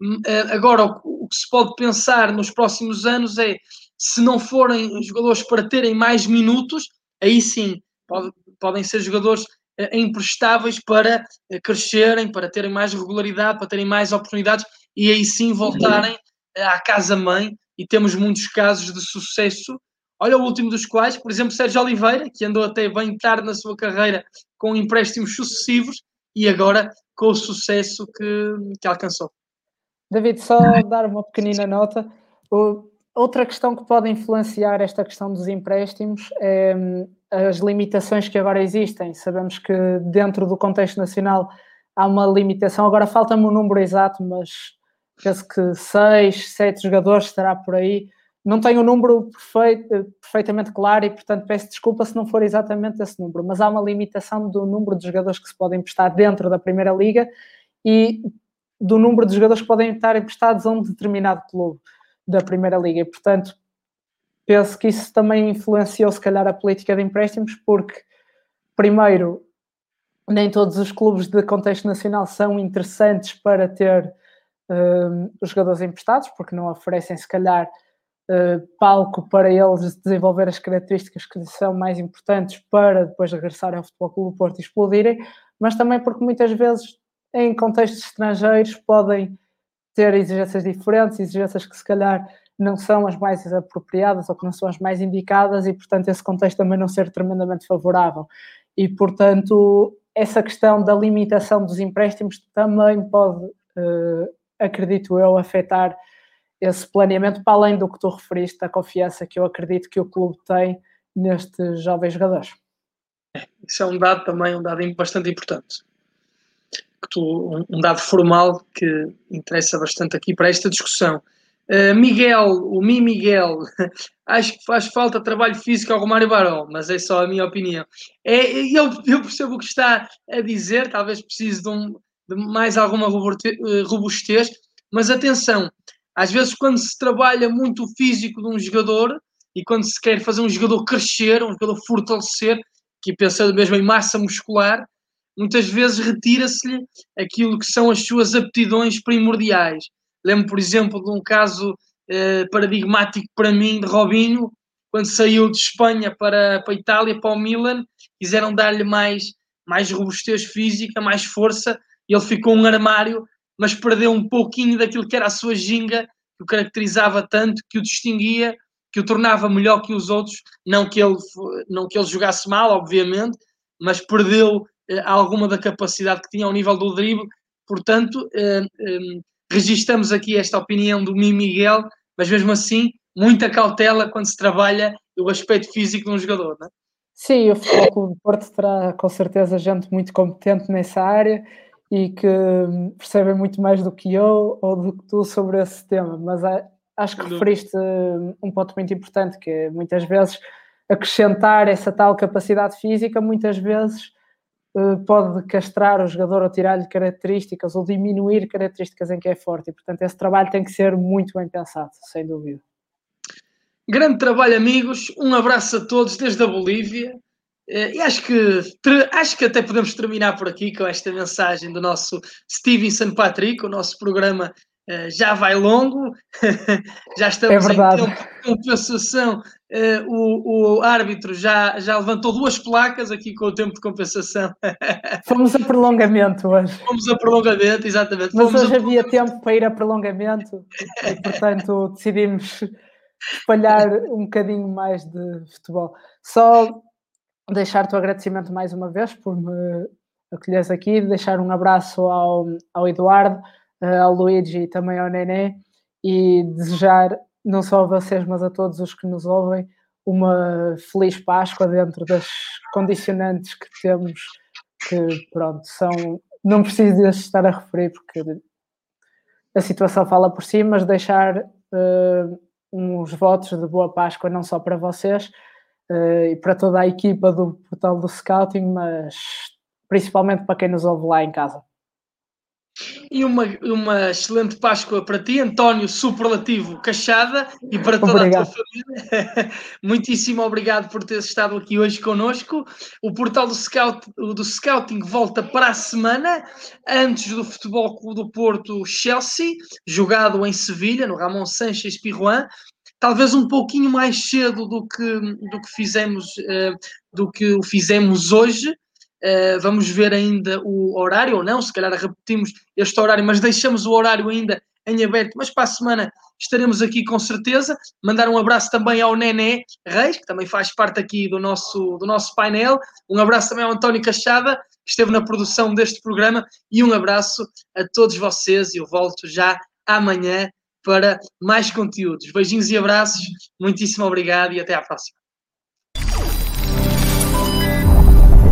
Hum, agora, o que se pode pensar nos próximos anos é se não forem jogadores para terem mais minutos, aí sim pode, podem ser jogadores emprestáveis para crescerem, para terem mais regularidade, para terem mais oportunidades e aí sim voltarem à casa-mãe. E temos muitos casos de sucesso. Olha o último dos quais, por exemplo, Sérgio Oliveira, que andou até bem tarde na sua carreira com empréstimos sucessivos e agora com o sucesso que, que alcançou. David, só dar uma pequenina nota. Outra questão que pode influenciar esta questão dos empréstimos é hum, as limitações que agora existem. Sabemos que dentro do contexto nacional há uma limitação. Agora falta-me o um número exato, mas penso que seis, sete jogadores estará por aí. Não tenho o um número perfeito, perfeitamente claro e, portanto, peço desculpa se não for exatamente esse número, mas há uma limitação do número de jogadores que se podem emprestar dentro da Primeira Liga e do número de jogadores que podem estar emprestados a um determinado clube da Primeira Liga. E, portanto, penso que isso também influenciou, se calhar, a política de empréstimos, porque, primeiro, nem todos os clubes de contexto nacional são interessantes para ter uh, os jogadores emprestados, porque não oferecem, se calhar, uh, palco para eles desenvolver as características que são mais importantes para depois regressarem ao Futebol Clube Porto e explodirem, mas também porque muitas vezes, em contextos estrangeiros, podem ter exigências diferentes, exigências que se calhar não são as mais apropriadas ou que não são as mais indicadas e, portanto, esse contexto também não ser tremendamente favorável. E, portanto, essa questão da limitação dos empréstimos também pode, uh, acredito eu, afetar esse planeamento, para além do que tu referiste, da confiança que eu acredito que o clube tem nestes jovens jogadores. Isso é um dado também, um dado bastante importante. Um dado formal que interessa bastante aqui para esta discussão. Uh, Miguel, o Mi Miguel, [LAUGHS] acho que faz falta trabalho físico ao Romário Barão, mas é só a minha opinião. É, eu, eu percebo o que está a dizer, talvez precise de, um, de mais alguma eh, robustez, mas atenção, às vezes quando se trabalha muito o físico de um jogador e quando se quer fazer um jogador crescer, um jogador fortalecer, que pensando mesmo em massa muscular, muitas vezes retira-se-lhe aquilo que são as suas aptidões primordiais. Lembro, por exemplo, de um caso eh, paradigmático para mim de Robinho, quando saiu de Espanha para, para a Itália, para o Milan, quiseram dar-lhe mais, mais robustez física, mais força, e ele ficou um armário, mas perdeu um pouquinho daquilo que era a sua ginga, que o caracterizava tanto, que o distinguia, que o tornava melhor que os outros, não que ele, não que ele jogasse mal, obviamente, mas perdeu alguma da capacidade que tinha ao nível do drible, portanto, eh, eh, registramos aqui esta opinião do Mi Miguel, mas mesmo assim, muita cautela quando se trabalha o aspecto físico de um jogador, não é? Sim, o Futebol Clube de Porto terá com certeza gente muito competente nessa área e que percebem muito mais do que eu ou do que tu sobre esse tema, mas acho que referiste um ponto muito importante, que é muitas vezes acrescentar essa tal capacidade física, muitas vezes eh, pode castrar o jogador ou tirar-lhe características ou diminuir características em que é forte. E, portanto, esse trabalho tem que ser muito bem pensado, sem dúvida. Grande trabalho, amigos. Um abraço a todos desde a Bolívia. Eh, e acho que, acho que até podemos terminar por aqui com esta mensagem do nosso Stevenson Patrick. O nosso programa eh, já vai longo, [LAUGHS] já estamos é em tempo de compensação Uh, o, o, árbitro já, já levantou duas placas aqui com o tempo de compensação. [LAUGHS] Fomos a prolongamento hoje. Fomos a prolongamento, exatamente. Mas Fomos hoje havia tempo para ir a prolongamento e, [LAUGHS] portanto, decidimos espalhar um bocadinho mais de futebol. Só deixar-te o agradecimento mais uma vez por me acolheres aqui, deixar um abraço ao, ao Eduardo, eh, ao Luigi e também ao Nenê e desejar não só a vocês, mas a todos os que nos ouvem, uma feliz Páscoa dentro das condicionantes que temos, que pronto, são. Não preciso de estar a referir, porque a situação fala por si, mas deixar uh, uns votos de boa Páscoa não só para vocês uh, e para toda a equipa do portal do Scouting, mas principalmente para quem nos ouve lá em casa. E uma, uma excelente Páscoa para ti, António Superlativo Cachada, e para toda obrigado. a tua família. [LAUGHS] Muitíssimo obrigado por teres estado aqui hoje conosco. O portal do, Scout, do Scouting volta para a semana, antes do Futebol Clube do Porto Chelsea, jogado em Sevilha, no Ramon Sanchez Pirruan. Talvez um pouquinho mais cedo do que, do que fizemos uh, do que o fizemos hoje, Uh, vamos ver ainda o horário ou não, se calhar repetimos este horário, mas deixamos o horário ainda em aberto. Mas para a semana estaremos aqui com certeza. Mandar um abraço também ao Nené Reis, que também faz parte aqui do nosso, do nosso painel. Um abraço também ao António Cachada, que esteve na produção deste programa. E um abraço a todos vocês. Eu volto já amanhã para mais conteúdos. Beijinhos e abraços. Muitíssimo obrigado e até à próxima.